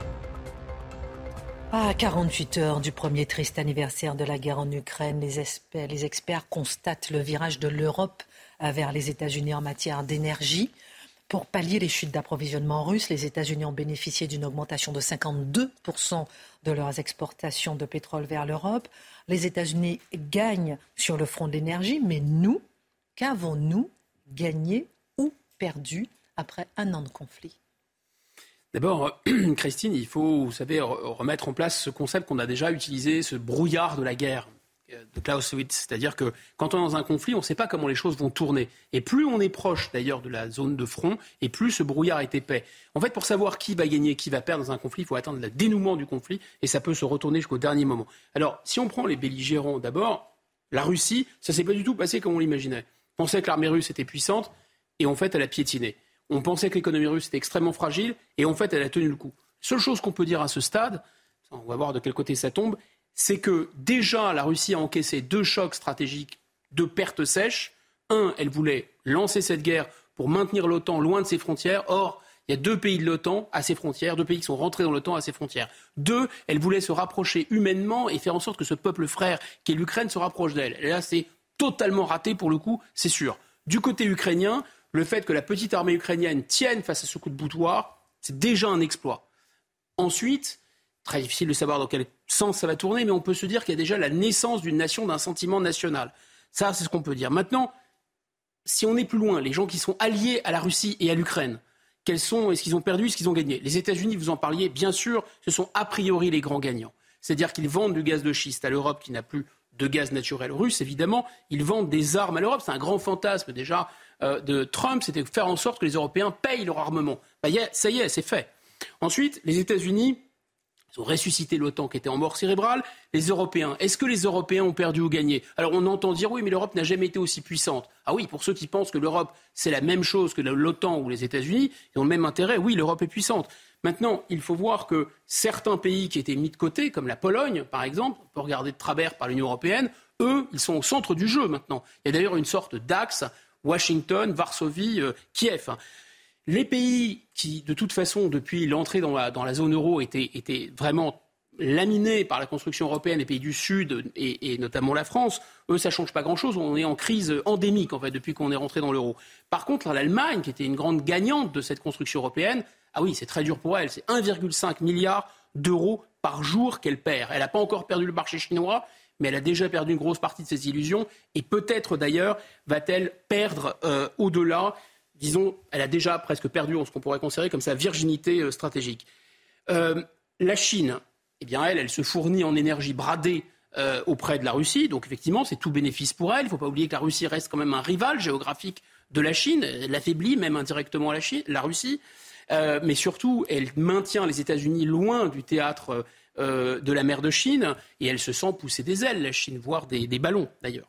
À 48 heures du premier triste anniversaire de la guerre en Ukraine, les experts, constatent le virage de l'Europe vers les États-Unis en matière d'énergie. Pour pallier les chutes d'approvisionnement russes, les États-Unis ont bénéficié d'une augmentation de 52% de leurs exportations de pétrole vers l'Europe. Les États-Unis gagnent sur le front de l'énergie, mais nous, qu'avons-nous gagné ou perdu après un an de conflit? D'abord, Christine, il faut, vous savez, remettre en place ce concept qu'on a déjà utilisé, ce brouillard de la guerre euh, de Clausewitz. C'est-à-dire que quand on est dans un conflit, on ne sait pas comment les choses vont tourner. Et plus on est proche d'ailleurs de la zone de front, et plus ce brouillard est épais. En fait, pour savoir qui va gagner, qui va perdre dans un conflit, il faut attendre le dénouement du conflit, et ça peut se retourner jusqu'au dernier moment. Alors, si on prend les belligérants d'abord, la Russie, ça s'est pas du tout passé comme on l'imaginait. On pensait que l'armée russe était puissante, et en fait, elle a piétiné. On pensait que l'économie russe était extrêmement fragile et en fait, elle a tenu le coup. Seule chose qu'on peut dire à ce stade, on va voir de quel côté ça tombe, c'est que déjà la Russie a encaissé deux chocs stratégiques, deux pertes sèches. Un, elle voulait lancer cette guerre pour maintenir l'OTAN loin de ses frontières. Or, il y a deux pays de l'OTAN à ses frontières, deux pays qui sont rentrés dans l'OTAN à ses frontières. Deux, elle voulait se rapprocher humainement et faire en sorte que ce peuple frère qui est l'Ukraine se rapproche d'elle. Et là, c'est totalement raté pour le coup, c'est sûr. Du côté ukrainien, le fait que la petite armée ukrainienne tienne face à ce coup de boutoir, c'est déjà un exploit. Ensuite, très difficile de savoir dans quel sens ça va tourner, mais on peut se dire qu'il y a déjà la naissance d'une nation, d'un sentiment national. Ça, c'est ce qu'on peut dire. Maintenant, si on est plus loin, les gens qui sont alliés à la Russie et à l'Ukraine, quels sont, est-ce qu'ils ont perdu, est-ce qu'ils ont gagné? Les États-Unis, vous en parliez, bien sûr, ce sont a priori les grands gagnants. C'est-à-dire qu'ils vendent du gaz de schiste à l'Europe qui n'a plus de gaz naturel russe, évidemment. Ils vendent des armes à l'Europe. C'est un grand fantasme déjà euh, de Trump, c'était faire en sorte que les Européens payent leur armement. Bah, ça y est, c'est fait. Ensuite, les États-Unis ont ressuscité l'OTAN qui était en mort cérébrale. Les Européens, est-ce que les Européens ont perdu ou gagné? Alors on entend dire oui, mais l'Europe n'a jamais été aussi puissante. Ah oui, pour ceux qui pensent que l'Europe c'est la même chose que l'OTAN ou les États-Unis, ils ont le même intérêt. Oui, l'Europe est puissante. Maintenant, il faut voir que certains pays qui étaient mis de côté, comme la Pologne par exemple, on peut regarder de travers par l'Union européenne, eux, ils sont au centre du jeu maintenant. Il y a d'ailleurs une sorte d'axe Washington, Varsovie, euh, Kiev. Les pays qui, de toute façon, depuis l'entrée dans la, zone euro, étaient, vraiment laminés par la construction européenne, les pays du Sud et, notamment la France, eux, ça ne change pas grand-chose. On est en crise endémique, en fait, depuis qu'on est rentré dans l'euro. Par contre, l'Allemagne, qui était une grande gagnante de cette construction européenne, ah oui, c'est très dur pour elle. C'est 1,5 milliard d'euros par jour qu'elle perd. Elle n'a pas encore perdu le marché chinois, mais elle a déjà perdu une grosse partie de ses illusions. Et peut-être, d'ailleurs, va-t-elle perdre euh, au-delà disons, elle a déjà presque perdu ce qu'on pourrait considérer comme sa virginité euh, stratégique. Euh, la Chine, eh bien, elle, elle se fournit en énergie bradée auprès de la Russie. Donc, effectivement, c'est tout bénéfice pour elle. Il ne faut pas oublier que la Russie reste quand même un rival géographique de la Chine. Elle affaiblit même indirectement la Russie. mais surtout, elle maintient les États-Unis loin du théâtre de la mer de Chine et elle se sent pousser des ailes, la Chine, voire des, ballons d'ailleurs.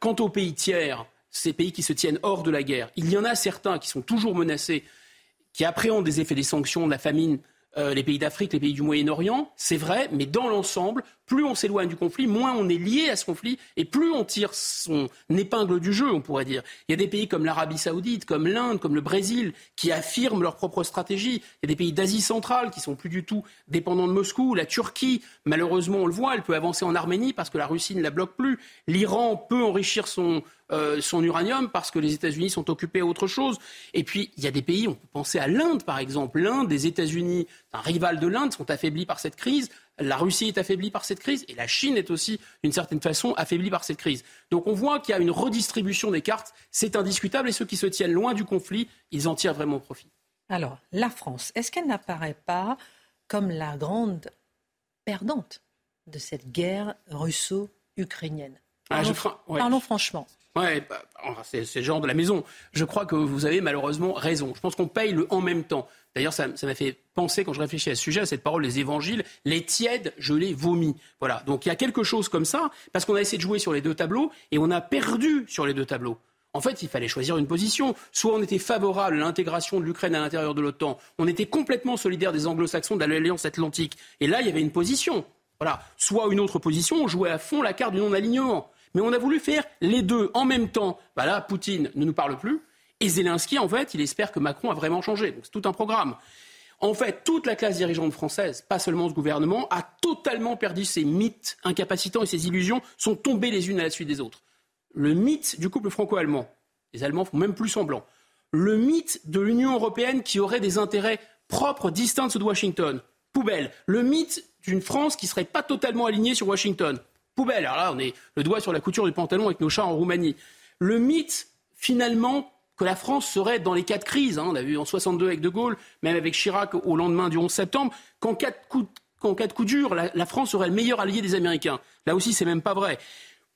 quant aux pays tiers, ces pays qui se tiennent hors de la guerre. Il y en a certains qui sont toujours menacés, qui appréhendent des effets des sanctions, de la famine, euh, les pays d'Afrique, les pays du Moyen-Orient, c'est vrai, mais dans l'ensemble, plus on s'éloigne du conflit, moins on est lié à ce conflit et plus on tire son épingle du jeu, on pourrait dire. Il y a des pays comme l'Arabie saoudite, comme l'Inde, comme le Brésil, qui affirment leur propre stratégie. Il y a des pays d'Asie centrale qui sont plus du tout dépendants de Moscou. La Turquie, malheureusement, on le voit, elle peut avancer en Arménie parce que la Russie ne la bloque plus. L'Iran peut enrichir son, euh, son uranium parce que les États-Unis sont occupés à autre chose. Et puis, il y a des pays, on peut penser à l'Inde par exemple. L'Inde, les États-Unis, un rival de l'Inde, sont affaiblis par cette crise. La Russie est affaiblie par cette crise et la Chine est aussi, d'une certaine façon, affaiblie par cette crise. Donc on voit qu'il y a une redistribution des cartes, c'est indiscutable et ceux qui se tiennent loin du conflit, ils en tirent vraiment profit. Alors, la France, est-ce qu'elle n'apparaît pas comme la grande perdante de cette guerre russo-ukrainienne? Ah, Parlons, franchement. Ouais, bah, c'est le genre de la maison. Je crois que vous avez malheureusement raison. Je pense qu'on paye le en même temps. D'ailleurs, ça m'a fait penser, quand je réfléchis à ce sujet, à cette parole des évangiles, les tièdes, je les vomis. Voilà. Donc il y a quelque chose comme ça, parce qu'on a essayé de jouer sur les deux tableaux, et on a perdu sur les deux tableaux. En fait, il fallait choisir une position. Soit on était favorable à l'intégration de l'Ukraine à l'intérieur de l'OTAN, on était complètement solidaire des anglo-saxons de l'Alliance atlantique, et là, il y avait une position. Voilà. Soit une autre position, on jouait à fond la carte du non-alignement. Mais on a voulu faire les deux en même temps. Bah Poutine ne nous parle plus. Et Zelensky, en fait, il espère que Macron a vraiment changé. Donc c'est tout un programme. En fait, toute la classe dirigeante française, pas seulement ce gouvernement, a totalement perdu ses mythes incapacitants et ses illusions sont tombées les unes à la suite des autres. Le mythe du couple franco-allemand, les Allemands font même plus semblant. Le mythe de l'Union européenne qui aurait des intérêts propres distincts de Washington, poubelle. Le mythe d'une France qui serait pas totalement alignée sur Washington, poubelle. Alors là, on est le doigt sur la couture du pantalon avec nos chats en Roumanie. Le mythe, finalement, que la France serait dans les quatre crises. Hein. On a vu en 62 avec De Gaulle, même avec Chirac au lendemain du 11 septembre, qu'en cas de coup, dur, la, France serait le meilleur allié des Américains. Là aussi, c'est même pas vrai.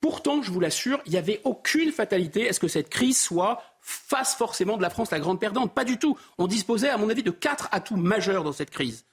Pourtant, je vous l'assure, il n'y avait aucune fatalité à ce que cette crise soit face forcément de la France la grande perdante. Pas du tout. On disposait, à mon avis, de quatre atouts majeurs dans cette crise.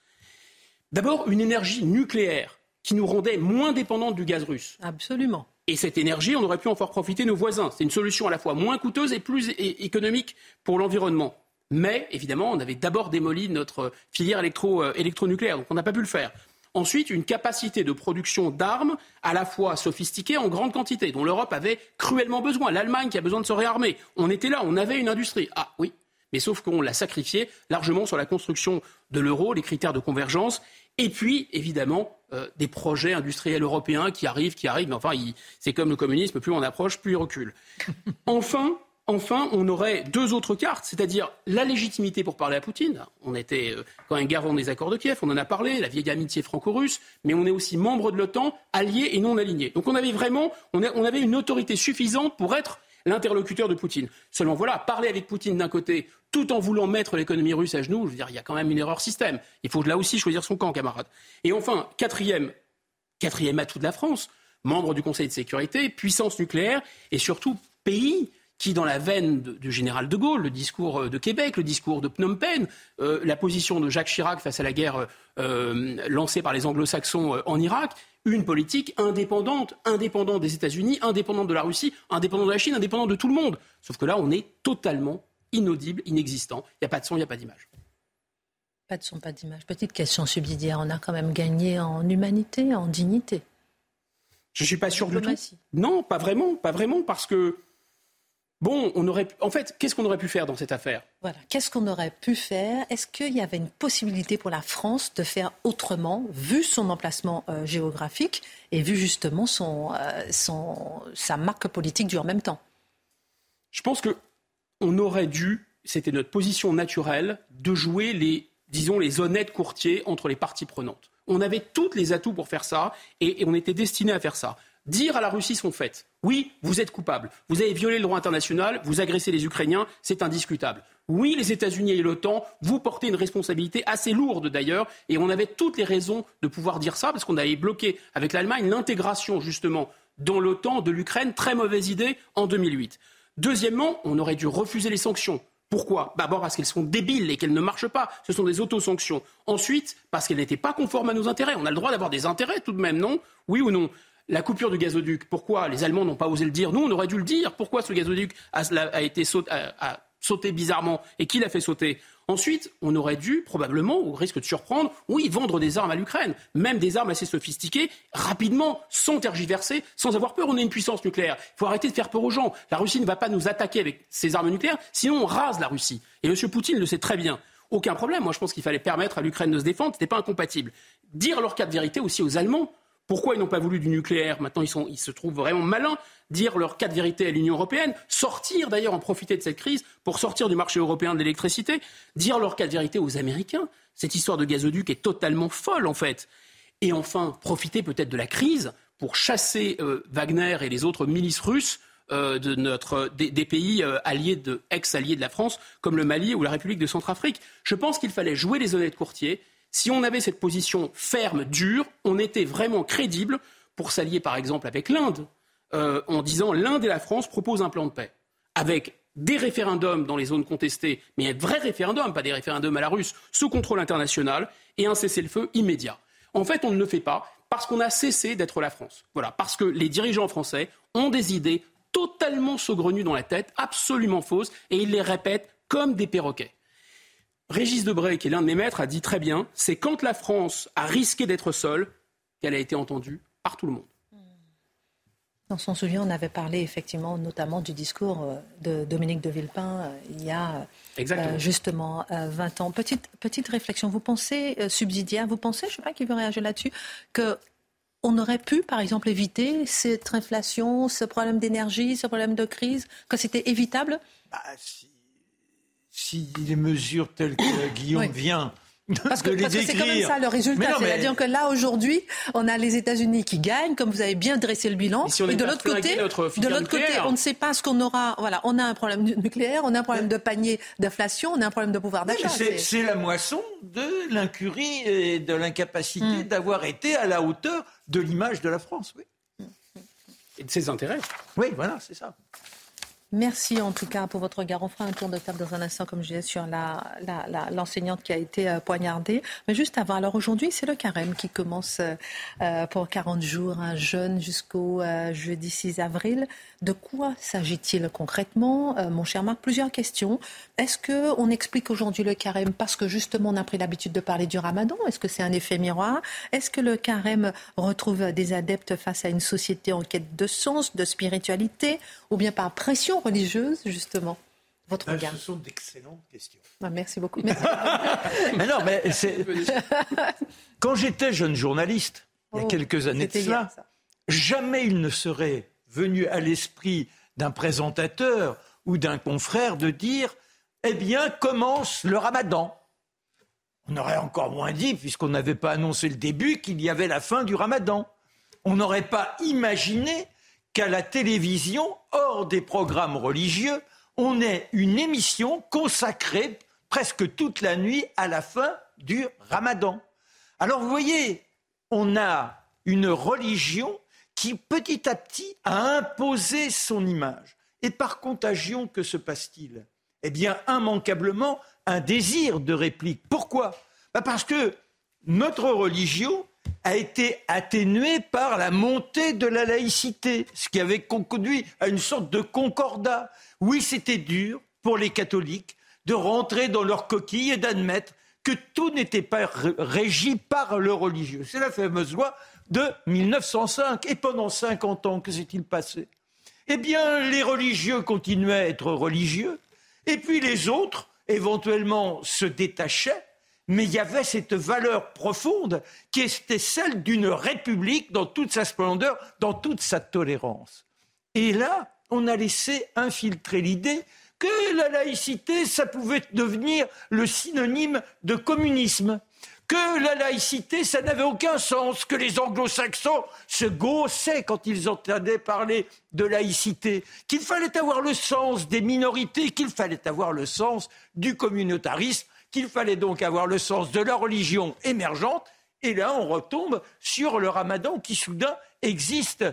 D'abord, une énergie nucléaire qui nous rendait moins dépendants du gaz russe. Absolument. Et cette énergie, on aurait pu en faire profiter nos voisins. C'est une solution à la fois moins coûteuse et plus économique pour l'environnement. Mais, évidemment, on avait d'abord démoli notre filière électro, euh, électronucléaire, donc on n'a pas pu le faire. Ensuite, une capacité de production d'armes à la fois sophistiquée en grande quantité, dont l'Europe avait cruellement besoin. L'Allemagne qui a besoin de se réarmer. On était là, on avait une industrie. Ah oui, mais sauf qu'on l'a sacrifié largement sur la construction de l'euro, les critères de convergence, et puis, évidemment, euh, des projets industriels européens qui arrivent, qui arrivent. Mais enfin, c'est comme le communisme, plus on approche, plus il recule. enfin, enfin, on aurait deux autres cartes, c'est-à-dire la légitimité pour parler à Poutine. On était euh, quand même garant des accords de Kiev, on en a parlé, la vieille amitié franco-russe, mais on est aussi membre de l'OTAN, allié et non aligné. Donc on avait vraiment, on avait une autorité suffisante pour être l'interlocuteur de Poutine. Seulement voilà, parler avec Poutine d'un côté, tout en voulant mettre l'économie russe à genoux, je veux dire, il y a quand même une erreur système. Il faut là aussi choisir son camp, camarade. Et enfin, quatrième, quatrième atout de la France, membre du Conseil de sécurité, puissance nucléaire et surtout pays qui, dans la veine du général de Gaulle, le discours euh, de Québec, le discours de Phnom Penh, euh, la position de Jacques Chirac face à la guerre euh, lancée par les anglo-saxons en Irak, une politique indépendante, indépendante des États-Unis, indépendante de la Russie, indépendante de la Chine, indépendante de tout le monde. Sauf que là, on est totalement inaudible, inexistant. Il n'y a pas de son, il n'y a pas d'image. Pas de son, pas d'image. Petite question subsidiaire. On a quand même gagné en humanité, en dignité. Je ne suis pas sûr du tout. Non, pas vraiment, pas vraiment, parce que Bon, on aurait, en fait, qu'est-ce qu'on aurait pu faire dans cette affaire? Voilà, qu'est-ce qu'on aurait pu faire? Est-ce qu'il y avait une possibilité pour la France de faire autrement, vu son emplacement euh, géographique et vu justement son, euh, son, sa marque politique du en même temps? Je pense que on aurait dû, c'était notre position naturelle, de jouer les, disons, les honnêtes courtiers entre les parties prenantes. On avait tous les atouts pour faire ça et, on était destiné à faire ça. Dire à la Russie son fait. Oui, vous êtes coupable. Vous avez violé le droit international, vous agressez les Ukrainiens, c'est indiscutable. Oui, les États-Unis et l'OTAN, vous portez une responsabilité assez lourde d'ailleurs, et on avait toutes les raisons de pouvoir dire ça, parce qu'on avait bloqué avec l'Allemagne l'intégration justement dans l'OTAN de l'Ukraine, très mauvaise idée en 2008. Deuxièmement, on aurait dû refuser les sanctions. Pourquoi? D'abord parce qu'elles sont débiles et qu'elles ne marchent pas. Ce sont des autosanctions. Ensuite, parce qu'elles n'étaient pas conformes à nos intérêts. On a le droit d'avoir des intérêts tout de même, non? Oui ou non? La coupure du gazoduc, pourquoi? Les Allemands n'ont pas osé le dire Nous, on aurait dû le dire. Pourquoi ce gazoduc a, été sauté, bizarrement et qui l'a fait sauter? Ensuite, on aurait dû, probablement, au risque de surprendre, oui, vendre des armes à l'Ukraine, même des armes assez sophistiquées, rapidement, sans tergiverser, sans avoir peur. On est une puissance nucléaire. Il faut arrêter de faire peur aux gens. La Russie ne va pas nous attaquer avec ses armes nucléaires, sinon on rase la Russie. Et M. Poutine le sait très bien. Aucun problème. Moi, je pense qu'il fallait permettre à l'Ukraine de se défendre. Ce n'était pas incompatible. Dire leur cas de vérité aussi aux Allemands. Pourquoi ils n'ont pas voulu du nucléaire Maintenant, ils, se trouvent vraiment malins. Dire leur cas de vérité à l'Union européenne, sortir d'ailleurs, en profiter de cette crise pour sortir du marché européen de l'électricité, dire leur cas de vérité aux Américains. Cette histoire de gazoduc est totalement folle, en fait. Et enfin, profiter peut-être de la crise pour chasser euh, Wagner et les autres milices russes euh, de notre, des, pays euh, alliés de, ex-alliés de la France, comme le Mali ou la République de Centrafrique. Je pense qu'il fallait jouer les honnêtes courtiers si on avait cette position ferme, dure, on était vraiment crédible pour s'allier par exemple avec l'Inde, euh, en disant l'Inde et la France proposent un plan de paix, avec des référendums dans les zones contestées, mais un vrai référendum, pas des référendums à la russe, sous contrôle international, et un cessez-le-feu immédiat. En fait, on ne le fait pas parce qu'on a cessé d'être la France. Voilà, parce que les dirigeants français ont des idées totalement saugrenues dans la tête, absolument fausses, et ils les répètent comme des perroquets. Régis Debray, qui est l'un de mes maîtres, a dit très bien, c'est quand la France a risqué d'être seule qu'elle a été entendue par tout le monde. On s'en souvient, on avait parlé effectivement notamment du discours euh, de Dominique de Villepin euh, il y a euh, justement 20 ans. Petite, petite réflexion, vous pensez, subsidiaire, vous pensez, je ne sais pas qui veut réagir là-dessus, qu'on aurait pu, par exemple, éviter cette inflation, ce problème d'énergie, ce problème de crise, que c'était évitable? Bah, si les mesures telles que Guillaume vient parce que c'est quand même ça le résultat. C'est-à-dire que là, aujourd'hui, on a les États-Unis qui gagnent, comme vous avez bien dressé le bilan. et de l'autre côté, de l'autre côté, on ne sait pas ce qu'on aura. Voilà, on a un problème nucléaire, on a un problème de panier d'inflation, on a un problème de pouvoir d'achat. C'est la moisson de l'incurie et de l'incapacité hmm. d'avoir été à la hauteur de l'image de la France. Oui. Et de ses intérêts. Oui, voilà, c'est ça. Merci en tout cas pour votre regard. On fera un tour de table dans un instant, comme je disais, sur l'enseignante la, qui a été euh, poignardée. Mais juste avant, alors aujourd'hui, c'est le carême qui commence euh, euh, pour 40 jours, un jeûne jusqu'au jeudi 6 avril. De quoi s'agit-il concrètement, mon cher Marc Plusieurs questions. Est-ce qu'on explique aujourd'hui le carême parce que justement on a pris l'habitude de parler du ramadan? Est-ce que c'est un effet miroir? Est-ce que le carême retrouve des adeptes face à une société en quête de sens, de spiritualité, ou bien par pression religieuse, justement votre regard. Ce sont d'excellentes questions. Ah, merci beaucoup. mais non, mais quand j'étais jeune journaliste, il y a oh, quelques années de cela, jamais il ne serait venu à l'esprit d'un présentateur ou d'un confrère de dire Eh bien, commence le ramadan. On aurait encore moins dit, puisqu'on n'avait pas annoncé le début, qu'il y avait la fin du ramadan. On n'aurait pas imaginé qu'à la télévision, hors des programmes religieux, on ait une émission consacrée presque toute la nuit à la fin du ramadan. Alors vous voyez, on a une religion qui petit à petit a imposé son image. Et par contagion, que se passe-t-il? Eh bien, immanquablement, un désir de réplique. Pourquoi? Bah, Parce que notre religion a été atténuée par la montée de la laïcité, ce qui avait conduit à une sorte de concordat. Oui, c'était dur pour les catholiques de rentrer dans leur coquille et d'admettre que tout n'était pas régi par le religieux. C'est la fameuse loi de 1905. Et pendant 50 ans, que s'est-il passé? Eh bien, les religieux continuaient à être religieux, et puis les autres, éventuellement, se détachaient, mais il y avait cette valeur profonde qui était celle d'une république dans toute sa splendeur, dans toute sa tolérance. Et là, on a laissé infiltrer l'idée que la laïcité, ça pouvait devenir le synonyme de communisme que la laïcité, ça n'avait aucun sens, que les anglo-saxons se gaussaient quand ils entendaient parler de laïcité, qu'il fallait avoir le sens des minorités, qu'il fallait avoir le sens du communautarisme, qu'il fallait donc avoir le sens de la religion émergente. Et là, on retombe sur le ramadan qui soudain existe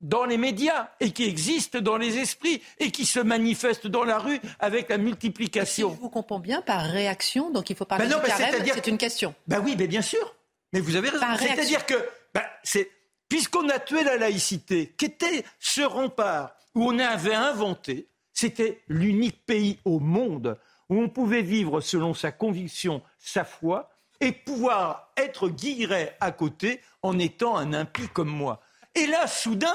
dans les médias et qui existe dans les esprits et qui se manifeste dans la rue avec la multiplication. Si je vous comprends bien, par réaction, donc il faut parler ben de carême, c'est une question. Ben oui, mais bien sûr. Mais vous avez raison. C'est-à-dire que, ben, puisqu'on a tué la laïcité, qu'était ce rempart où on avait inventé, c'était l'unique pays au monde où on pouvait vivre selon sa conviction, sa foi, et pouvoir être guilleret à côté en étant un impie comme moi. Et là, soudain,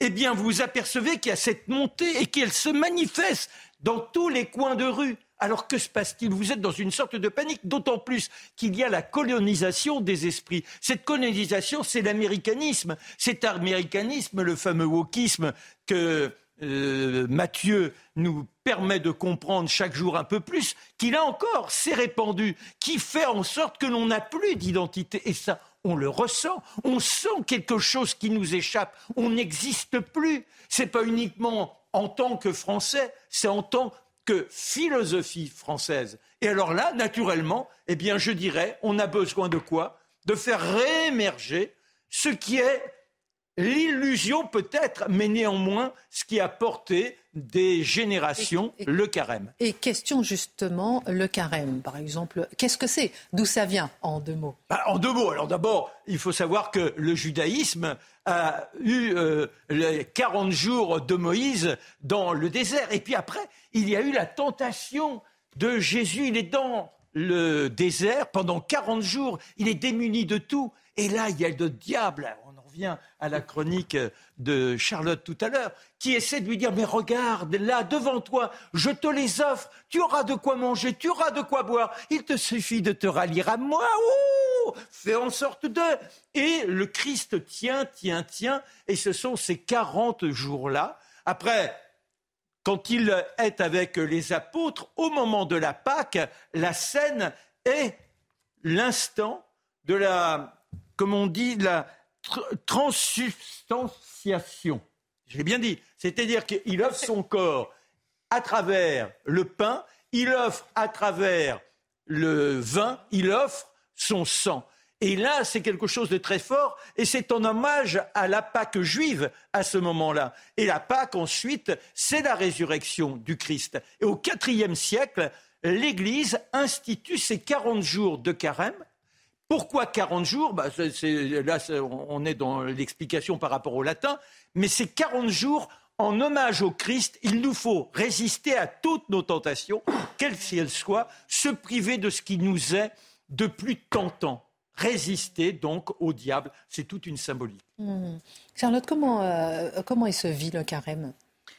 eh bien, vous apercevez qu'il y a cette montée et qu'elle se manifeste dans tous les coins de rue. Alors que se passe-t-il? Vous êtes dans une sorte de panique, d'autant plus qu'il y a la colonisation des esprits. Cette colonisation, c'est l'américanisme. Cet américanisme, le fameux wokisme que euh, Mathieu nous permet de comprendre chaque jour un peu plus, qu'il a encore s'est répandu, qui fait en sorte que l'on n'a plus d'identité. Et ça, on le ressent, on sent quelque chose qui nous échappe, on n'existe plus. C'est pas uniquement en tant que Français, c'est en tant que philosophie française. Et alors là, naturellement, eh bien, je dirais, on a besoin de quoi? De faire réémerger ce qui est l'illusion peut-être, mais néanmoins ce qui a porté des générations le carême. Et question justement, le carême, par exemple, qu'est-ce que c'est? D'où ça vient, en deux mots? Bah, En deux mots. Alors d'abord, il faut savoir que le judaïsme a eu euh, les 40 jours de Moïse dans le désert. Et puis après, il y a eu la tentation de Jésus. Il est dans le désert pendant 40 jours. Il est démuni de tout. Et là, il y a le diable à la chronique de Charlotte tout à l'heure, qui essaie de lui dire, mais regarde, là, devant toi, je te les offre, tu auras de quoi manger, tu auras de quoi boire, il te suffit de te rallier à moi, fais en sorte de... Et le Christ tient, tient, tient, et ce sont ces 40 jours-là. Après, quand il est avec les apôtres, au moment de la Pâque, la scène est l'instant de la, comme on dit, la, transsubstantiation. Je l'ai bien dit. C'est-à-dire qu'il offre son corps à travers le pain, il offre à travers le vin, il offre son sang. Et là, c'est quelque chose de très fort, et c'est en hommage à la Pâque juive à ce moment-là. Et la Pâque, ensuite, c'est la résurrection du Christ. Et au IVe siècle, l'Église institue ces 40 jours de carême, pourquoi 40 jours? Bah, Là, on est dans l'explication par rapport au latin, mais c'est 40 jours en hommage au Christ. Il nous faut résister à toutes nos tentations, quelles qu'elles soient, se priver de ce qui nous est de plus tentant. Résister donc au diable, c'est toute une symbolique. Mmh. Charlotte, comment, euh, comment il se vit le carême?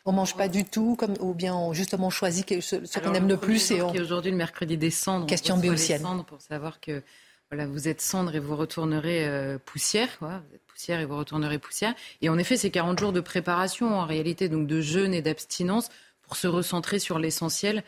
On mange pas du tout, comme, ou bien on justement choisit ce, qu'on aime le plus. Et on... Aujourd'hui, le mercredi des cendres. Question béotienne. Pour savoir que voilà, vous êtes cendre et vous retournerez euh, poussière, Vous êtes poussière et vous retournerez poussière. Et en effet, c'est 40 jours de préparation, en réalité, donc de jeûne et d'abstinence pour se recentrer sur l'essentiel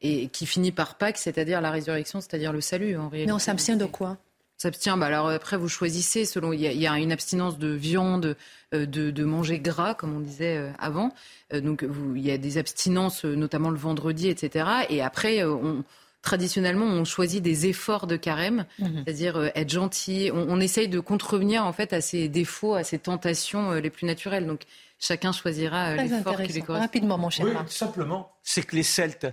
et qui finit par Pâques, c'est-à-dire la résurrection, c'est-à-dire le salut, en réalité. Mais on s'abstient de quoi? S'abstient. Bah alors après, vous choisissez selon. Il y, a, une abstinence de viande, euh, de, manger gras, comme on disait euh, avant. donc il y a des abstinences, notamment le vendredi, etc. Et après, on, traditionnellement, on choisit des efforts de carême, mhm. c'est-à-dire euh, être gentil. On, essaye de contrevenir en fait à ces défauts, à ces tentations euh, les plus naturelles. Donc, chacun choisira l'effort qui lui correspond. Rapidement, mon cher. Oui, simplement, c'est que les Celtes,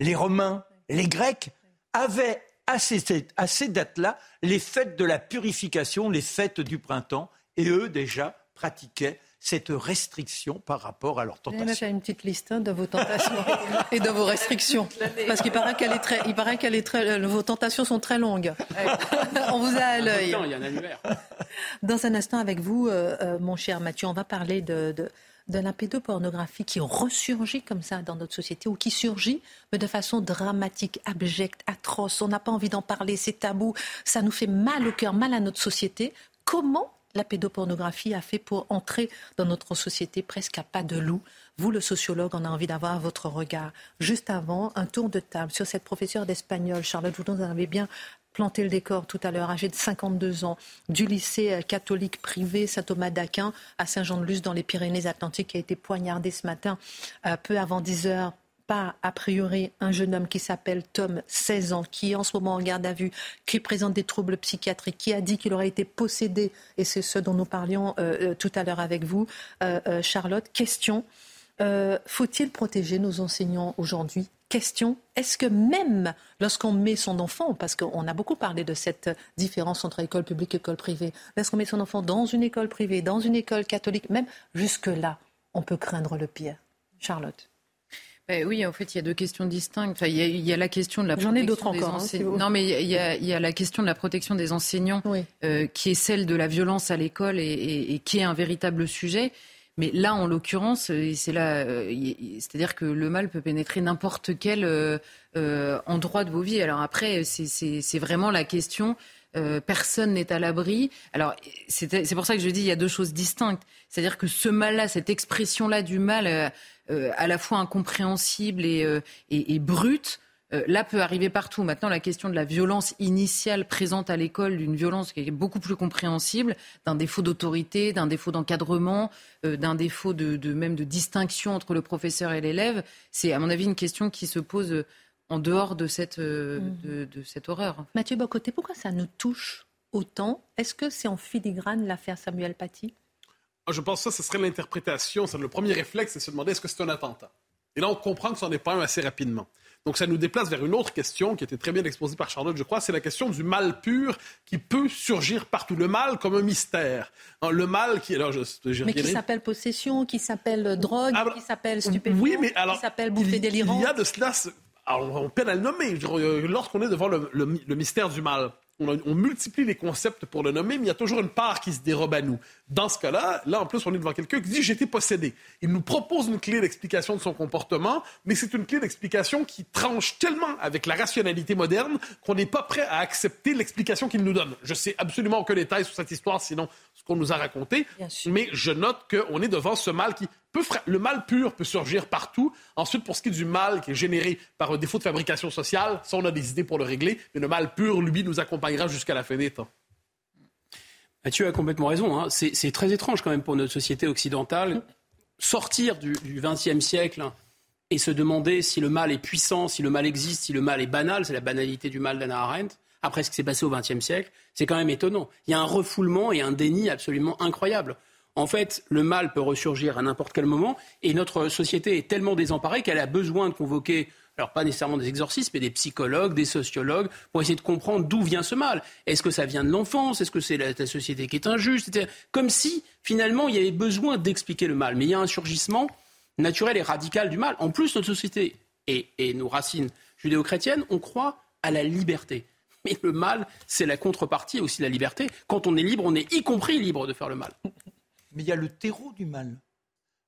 les Romains, les Grecs avaient à ces, à ces dates-là les fêtes de la purification, les fêtes du printemps, et eux déjà pratiquaient cette restriction par rapport à leur tentation. J'ai une petite liste hein, de vos tentations et de vos restrictions. Parce qu'il paraît qu'elle est très, il paraît qu'elle est très, vos tentations sont très longues. on vous a à l'œil. Il y a un annuaire. Dans un instant avec vous, euh, euh, mon cher Mathieu, on va parler de, de de la pédopornographie qui ressurgit comme ça dans notre société ou qui surgit, mais de façon dramatique, abjecte, atroce. On n'a pas envie d'en parler, c'est tabou, ça nous fait mal au cœur, mal à notre société. Comment la pédopornographie a fait pour entrer dans notre société presque à pas de loup. Vous, le sociologue, on a envie d'avoir votre regard. Juste avant, un tour de table sur cette professeure d'espagnol, Charlotte vous en avez bien planté le décor tout à l'heure, âgée de 52 ans, du lycée euh, catholique privé Saint-Thomas d'Aquin à Saint-Jean-de-Luz dans les Pyrénées-Atlantiques, qui a été poignardée ce matin, euh, peu avant 10 heures, pas a priori un jeune homme qui s'appelle Tom, 16 ans, qui est en ce moment en garde à vue, qui présente des troubles psychiatriques, qui a dit qu'il aurait été possédé, et c'est ce dont nous parlions euh, euh, tout à l'heure avec vous, euh, Charlotte. Question, faut-il protéger nos enseignants aujourd'hui? Question, est-ce que même lorsqu'on met son enfant, parce qu'on a beaucoup parlé de cette différence entre école publique et école privée, lorsqu'on met son enfant dans une école privée, dans une école catholique, même jusque-là, on peut craindre le pire? Charlotte eh oui, en fait, il y a deux questions distinctes. Enfin, il, y a, la question de la protection ai encore, hein, non, mais il y, a, la question de la protection des enseignants, euh, qui est celle de la violence à l'école et, qui est un véritable sujet. Mais là, en l'occurrence, euh, c'est là, euh, c'est-à-dire que le mal peut pénétrer n'importe quel endroit de vos vies. Alors après, c'est vraiment la question. Personne n'est à l'abri. Alors, c'est pour ça que je dis il y a deux choses distinctes. C'est-à-dire que ce mal-là, cette expression-là du mal, euh, à la fois incompréhensible et, euh, et, brute. Euh, là peut arriver partout. Maintenant, la question de la violence initiale présente à l'école, d'une violence qui est beaucoup plus compréhensible, d'un défaut d'autorité, d'un défaut d'encadrement, d'un défaut de, même de distinction entre le professeur et l'élève, c'est à mon avis une question qui se pose en dehors de cette, mmh. de, cette horreur. Mathieu Bocoté, pourquoi ça nous touche autant? Est-ce que c'est en filigrane l'affaire Samuel Paty? Ah, je pense que ça, ce serait l'interprétation. Le premier réflexe, c'est de se demander est-ce que c'est un attentat? Et là, on comprend que ça n'en est pas un assez rapidement. Donc, ça nous déplace vers une autre question qui était très bien exposée par Charlotte, je crois, c'est la question du mal pur qui peut surgir partout. Le mal comme un mystère. Hein, le mal qui, alors, je, mais qui s'appelle possession, qui s'appelle drogue, qui s'appelle stupéfiant, oui, mais alors, qui s'appelle bouffée délirante. Il y a de cela, alors, on peine à le nommer. Euh, lorsqu'on est devant le mystère du mal, on, multiplie les concepts pour le nommer, mais il y a toujours une part qui se dérobe à nous. Dans ce cas-là, là, en plus, on est devant quelqu'un qui dit été possédé. Il nous propose une clé d'explication de son comportement, mais c'est une clé d'explication qui tranche tellement avec la rationalité moderne qu'on n'est pas prêt à accepter l'explication qu'il nous donne. Je sais absolument aucun détail sur cette histoire, sinon ce qu'on nous a raconté, mais je note qu'on est devant ce mal qui le mal pur peut surgir partout. Ensuite, pour ce qui est du mal qui est généré par un défaut de fabrication sociale, ça, on a des idées pour le régler. Mais le mal pur, lui, nous accompagnera jusqu'à la fin des temps. Mathieu a complètement raison. Hein. C'est très étrange quand même pour notre société occidentale. Sortir du XXe siècle et se demander si le mal est puissant, si le mal existe, si le mal est banal, c'est la banalité du mal d'Anna Arendt, après ce qui s'est passé au XXe siècle, c'est quand même étonnant. Il y a un refoulement et un déni absolument incroyable. En fait, le mal peut ressurgir à n'importe quel moment et notre société est tellement désemparée qu'elle a besoin de convoquer alors pas nécessairement des exorcistes, mais des psychologues, des sociologues, pour essayer de comprendre d'où vient ce mal. Est-ce que ça vient de l'enfance? Est-ce que c'est la, société qui est injuste Comme si, finalement, il y avait besoin d'expliquer le mal. Mais il y a un surgissement naturel et radical du mal. En plus, notre société et, et nos racines judéo-chrétiennes, on croit à la liberté. Mais le mal, c'est la contrepartie aussi de la liberté. Quand on est libre, on est y compris libre de faire le mal mais il y a le terreau du mal.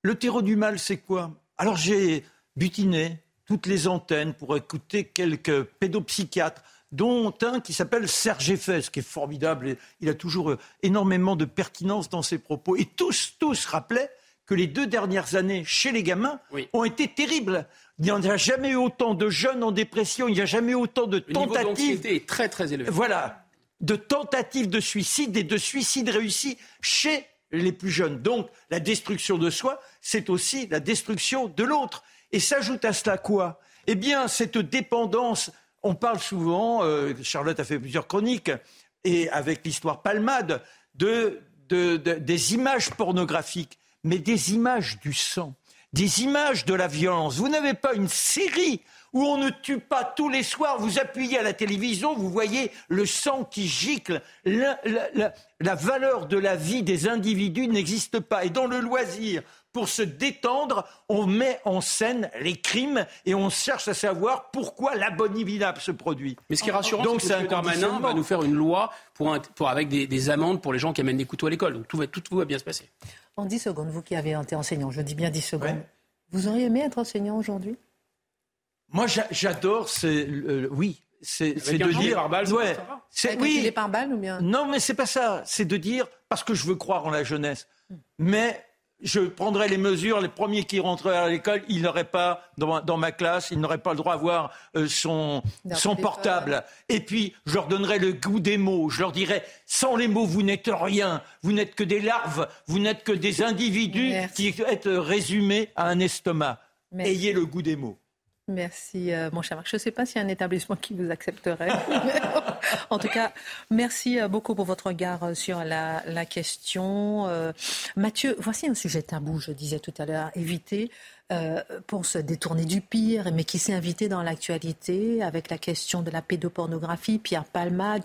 Le terreau du mal, c'est quoi? Alors j'ai butiné toutes les antennes pour écouter quelques pédopsychiatres, dont un qui s'appelle Serge Effès, qui est formidable. il a toujours euh, énormément de pertinence dans ses propos. Et tous, tous rappelaient que les deux dernières années chez les gamins ont été terribles. Il n'y a jamais eu autant de jeunes en dépression, il n'y a jamais eu autant de le tentatives. est très très élevé. Voilà, de tentatives de suicide et de suicides réussis chez les plus jeunes. Donc la destruction de soi, c'est aussi la destruction de l'autre. Et s'ajoute à cela quoi? Eh bien, cette dépendance, on parle souvent, euh, Charlotte a fait plusieurs chroniques, et avec l'histoire palmade, de, des images pornographiques. mais des images du sang, des images de la violence. Vous n'avez pas une série où on ne tue pas tous les soirs, vous appuyez à la télévision, vous voyez le sang qui gicle. La, la valeur de la vie des individus n'existe pas. Et dans le loisir, pour se détendre, on met en scène les crimes et on cherche à savoir pourquoi l'abominable se produit. Mais ce qui est rassurant, c'est que M. Darmanin va nous faire une loi pour, pour avec des, des, amendes pour les gens qui amènent des couteaux à l'école. Donc tout va, tout, va bien se passer. En 10 secondes, vous qui avez été enseignant, je dis bien 10 secondes, vous auriez aimé être enseignant aujourd'hui? Moi, j'adore, c'est euh, oui, c'est de dire. Ouais, c'est oui. par balle ou bien Non, mais c'est pas ça. C'est de dire parce que je veux croire en la jeunesse. Mais je prendrais les mesures, les premiers qui rentreraient à l'école, ils n'auraient pas, dans, ma classe, ils n'auraient pas le droit d'avoir euh, son, son portable. Et puis, je leur donnerais le goût des mots. Je leur dirais, sans les mots, vous n'êtes rien. Vous n'êtes que des larves. Vous n'êtes que des individus qui êtes résumés à un estomac. Ayez le goût des mots. Merci, euh, mon cher Marc. Je ne sais pas s'il y a un établissement qui vous accepterait. en tout cas, merci euh, beaucoup pour votre regard euh, sur la, la question. Mathieu, voici un sujet tabou, je disais tout à l'heure. Éviter euh, pour se détourner du pire, mais qui s'est invité dans l'actualité avec la question de la pédopornographie, Pierre Palmade.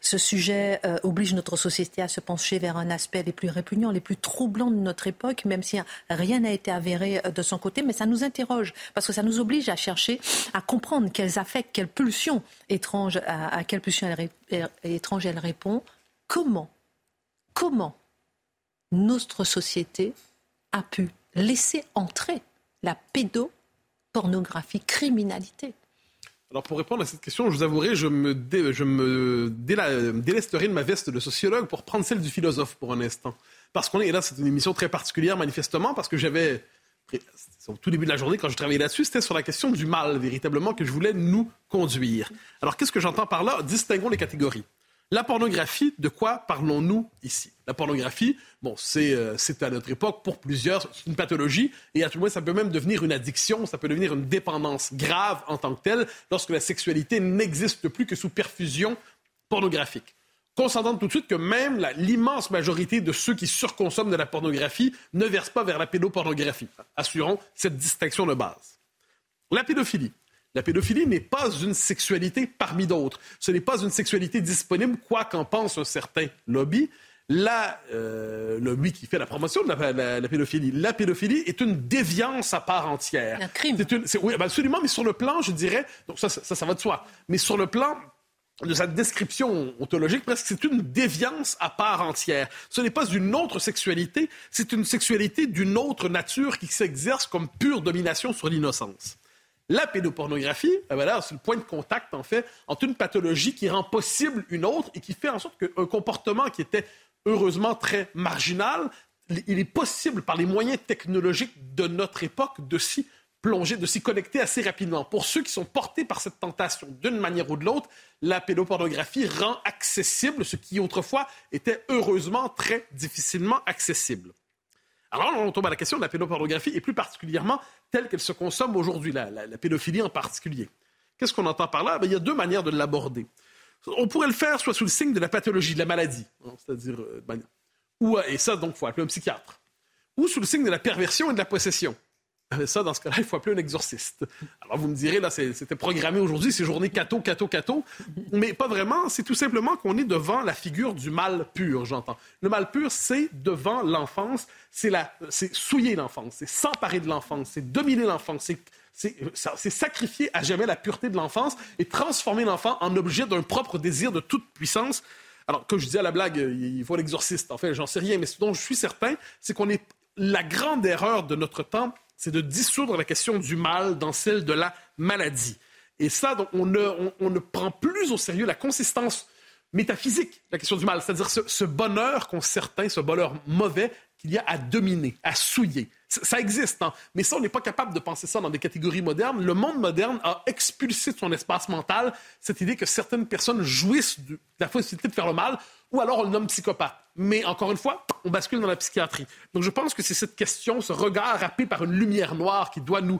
Ce sujet euh, oblige notre société à se pencher vers un aspect les plus répugnants, les plus troublants de notre époque, même si rien n'a été avéré euh, de son côté, mais ça nous interroge, parce que ça nous oblige à chercher, à comprendre quels affects, quelles pulsions étranges, à, à quelles pulsions étranges elle répond. Comment, comment notre société a pu laisser entrer la pédopornographie, criminalité alors pour répondre à cette question, je vous avouerai, je me, délesterai de ma veste de sociologue pour prendre celle du philosophe pour un instant. Parce qu'on est là, c'est une émission très particulière manifestement, parce que j'avais, au tout début de la journée, quand je travaillais là-dessus, c'était sur la question du mal, véritablement, que je voulais nous conduire. Alors qu'est-ce que j'entends par là? Distinguons les catégories. La pornographie, de quoi parlons-nous ici? La pornographie, bon, euh, c'est à notre époque, pour plusieurs, c'est une pathologie, et à tout le moins, ça peut même devenir une addiction, ça peut devenir une dépendance grave en tant que telle, lorsque la sexualité n'existe plus que sous perfusion pornographique. Qu'on s'entende tout de suite que même l'immense majorité de ceux qui surconsomment de la pornographie ne versent pas vers la pédopornographie. Assurons cette distinction de base. La pédophilie. La pédophilie n'est pas une sexualité parmi d'autres. Ce n'est pas une sexualité disponible, quoi qu'en pense un certain lobby. La, euh, lobby qui fait la promotion de la, pédophilie. La pédophilie est une déviance à part entière. Un crime. oui, absolument, mais sur le plan, je dirais, donc ça, ça, ça, va de soi, mais sur le plan de sa description ontologique, presque, c'est une déviance à part entière. Ce n'est pas une autre sexualité, c'est une sexualité d'une autre nature qui s'exerce comme pure domination sur l'innocence. La pédopornographie, ben c'est le point de contact, en fait, entre une pathologie qui rend possible une autre et qui fait en sorte qu'un comportement qui était heureusement très marginal, il est possible, par les moyens technologiques de notre époque, de s'y plonger, de s'y connecter assez rapidement. Pour ceux qui sont portés par cette tentation d'une manière ou de l'autre, la pédopornographie rend accessible ce qui autrefois était heureusement très difficilement accessible. Alors on tombe à la question de la pédopornographie et plus particulièrement telle qu'elle se consomme aujourd'hui, la, pédophilie en particulier. Qu'est-ce qu'on entend par là? Ben, Il y a deux manières de l'aborder. On pourrait le faire soit sous le signe de la pathologie, de la maladie, hein, c'est-à-dire, euh, ben, ou, et ça donc il faut appeler un psychiatre, ou sous le signe de la perversion et de la possession. Ça, dans ce cas-là, il faut appeler un exorciste. Alors, vous me direz, là, c'était programmé aujourd'hui, c'est journée cato, cato, cato. Mais pas vraiment. C'est tout simplement qu'on est devant la figure du mal pur, j'entends. Le mal pur, c'est devant l'enfance, c'est souiller l'enfance, c'est s'emparer de l'enfance, c'est dominer l'enfance, c'est sacrifier à jamais la pureté de l'enfance et transformer l'enfant en objet d'un propre désir de toute puissance. Alors, comme je disais à la blague, il faut l'exorciste. En fait, j'en sais rien, mais ce dont je suis certain, c'est qu'on est la grande erreur de notre temps, c'est de dissoudre la question du mal dans celle de la maladie. Et ça, on, ne, prend plus au sérieux la consistance métaphysique, la question du mal, c'est-à-dire ce, bonheur qu'ont certains, ce bonheur mauvais qu'il y a à dominer, à souiller. Ça, existe, hein? mais ça, on n'est pas capable de penser ça dans des catégories modernes. Le monde moderne a expulsé de son espace mental cette idée que certaines personnes jouissent de la possibilité de faire le mal ou alors on le nomme psychopathe. Mais encore une fois, on bascule dans la psychiatrie. Donc je pense que c'est cette question, ce regard râpé par une lumière noire qui doit nous,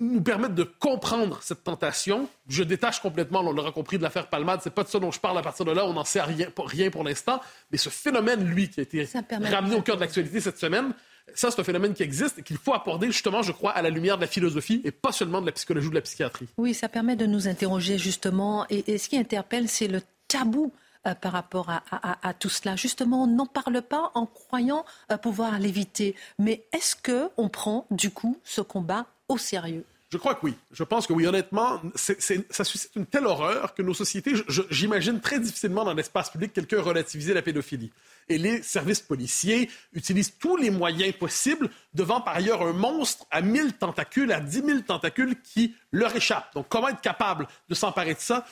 nous permettre de comprendre cette tentation. Je détache complètement, on l'aura compris, de l'affaire Palmade. C'est pas de ça dont je parle à partir de là. On n'en sait rien, rien pour l'instant. Mais ce phénomène, lui, qui a été ramené au cœur de l'actualité cette semaine, Ça, c'est un phénomène qui existe et qu'il faut aborder justement, je crois, à la lumière de la philosophie et pas seulement de la psychologie ou de la psychiatrie. Oui, ça permet de nous interroger justement. Et, ce qui interpelle, c'est le tabou euh, par rapport à, tout cela. Justement, on n'en parle pas en croyant euh, pouvoir l'éviter. Mais est-ce qu'on prend du coup ce combat au sérieux? Je crois que oui. Je pense que oui, honnêtement, ça suscite une telle horreur que nos sociétés, j'imagine très difficilement dans l'espace public quelqu'un relativiser la pédophilie. Et les services policiers utilisent tous les moyens possibles devant par ailleurs un monstre à 1000 tentacules, à 10 000 tentacules qui leur échappe. Donc comment être capable de s'emparer de ça?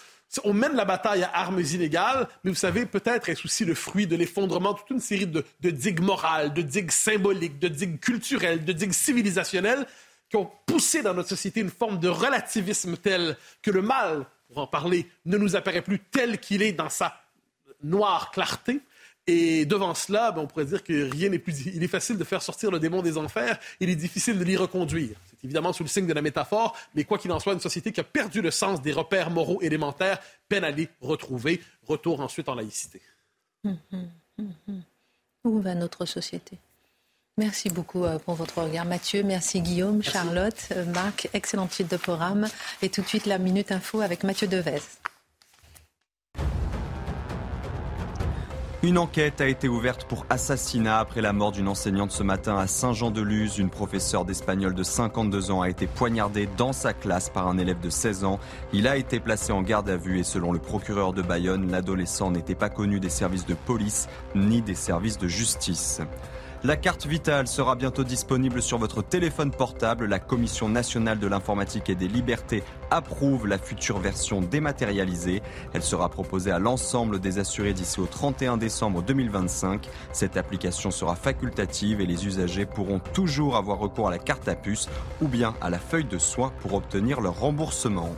On mène la bataille à armes inégales, mais vous savez, peut-être est-ce aussi le fruit de l'effondrement de toute une série de, digues morales, de digues symboliques, de digues culturelles, de digues civilisationnelles qui ont poussé dans notre société une forme de relativisme tel que le mal, pour en parler, ne nous apparaît plus tel qu'il est dans sa noire clarté. Et devant cela, ben, on pourrait dire que rien n'est plus. Il est facile de faire sortir le démon des enfers, il est difficile de l'y reconduire. C'est évidemment sous le signe de la métaphore, mais quoi qu'il en soit, une société qui a perdu le sens des repères moraux élémentaires peine à les retrouver. Retour ensuite en laïcité. Où va notre société? Merci beaucoup euh, pour votre regard. Mathieu, merci Guillaume, Charlotte, euh, Marc, excellent titre de programme. Et tout de suite, la Minute Info avec Mathieu Devez. Une enquête a été ouverte pour assassinat après la mort d'une enseignante ce matin à Saint-Jean-de-Luz. Une professeure d'espagnol de 52 ans a été poignardée dans sa classe par un élève de 16 ans. Il a été placé en garde à vue et selon le procureur de Bayonne, l'adolescent n'était pas connu des services de police ni des services de justice. La carte vitale sera bientôt disponible sur votre téléphone portable. La Commission nationale de l'informatique et des libertés approuve la future version dématérialisée. Elle sera proposée à l'ensemble des assurés d'ici au 31 décembre 2025. Cette application sera facultative et les usagers pourront toujours avoir recours à la carte à puce ou bien à la feuille de soin pour obtenir leur remboursement.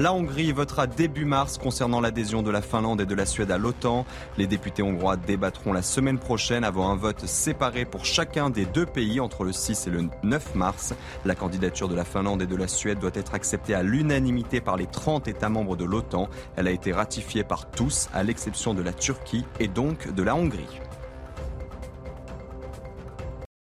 La Hongrie votera début mars concernant l'adhésion de la Finlande et de la Suède à l'OTAN. Les députés hongrois débattront la semaine prochaine avant un vote séparé pour chacun des deux pays entre le 6 et le 9 mars. La candidature de la Finlande et de la Suède doit être acceptée à l'unanimité par les 30 États membres de l'OTAN. Elle a été ratifiée par tous, à l'exception de la Turquie et donc de la Hongrie.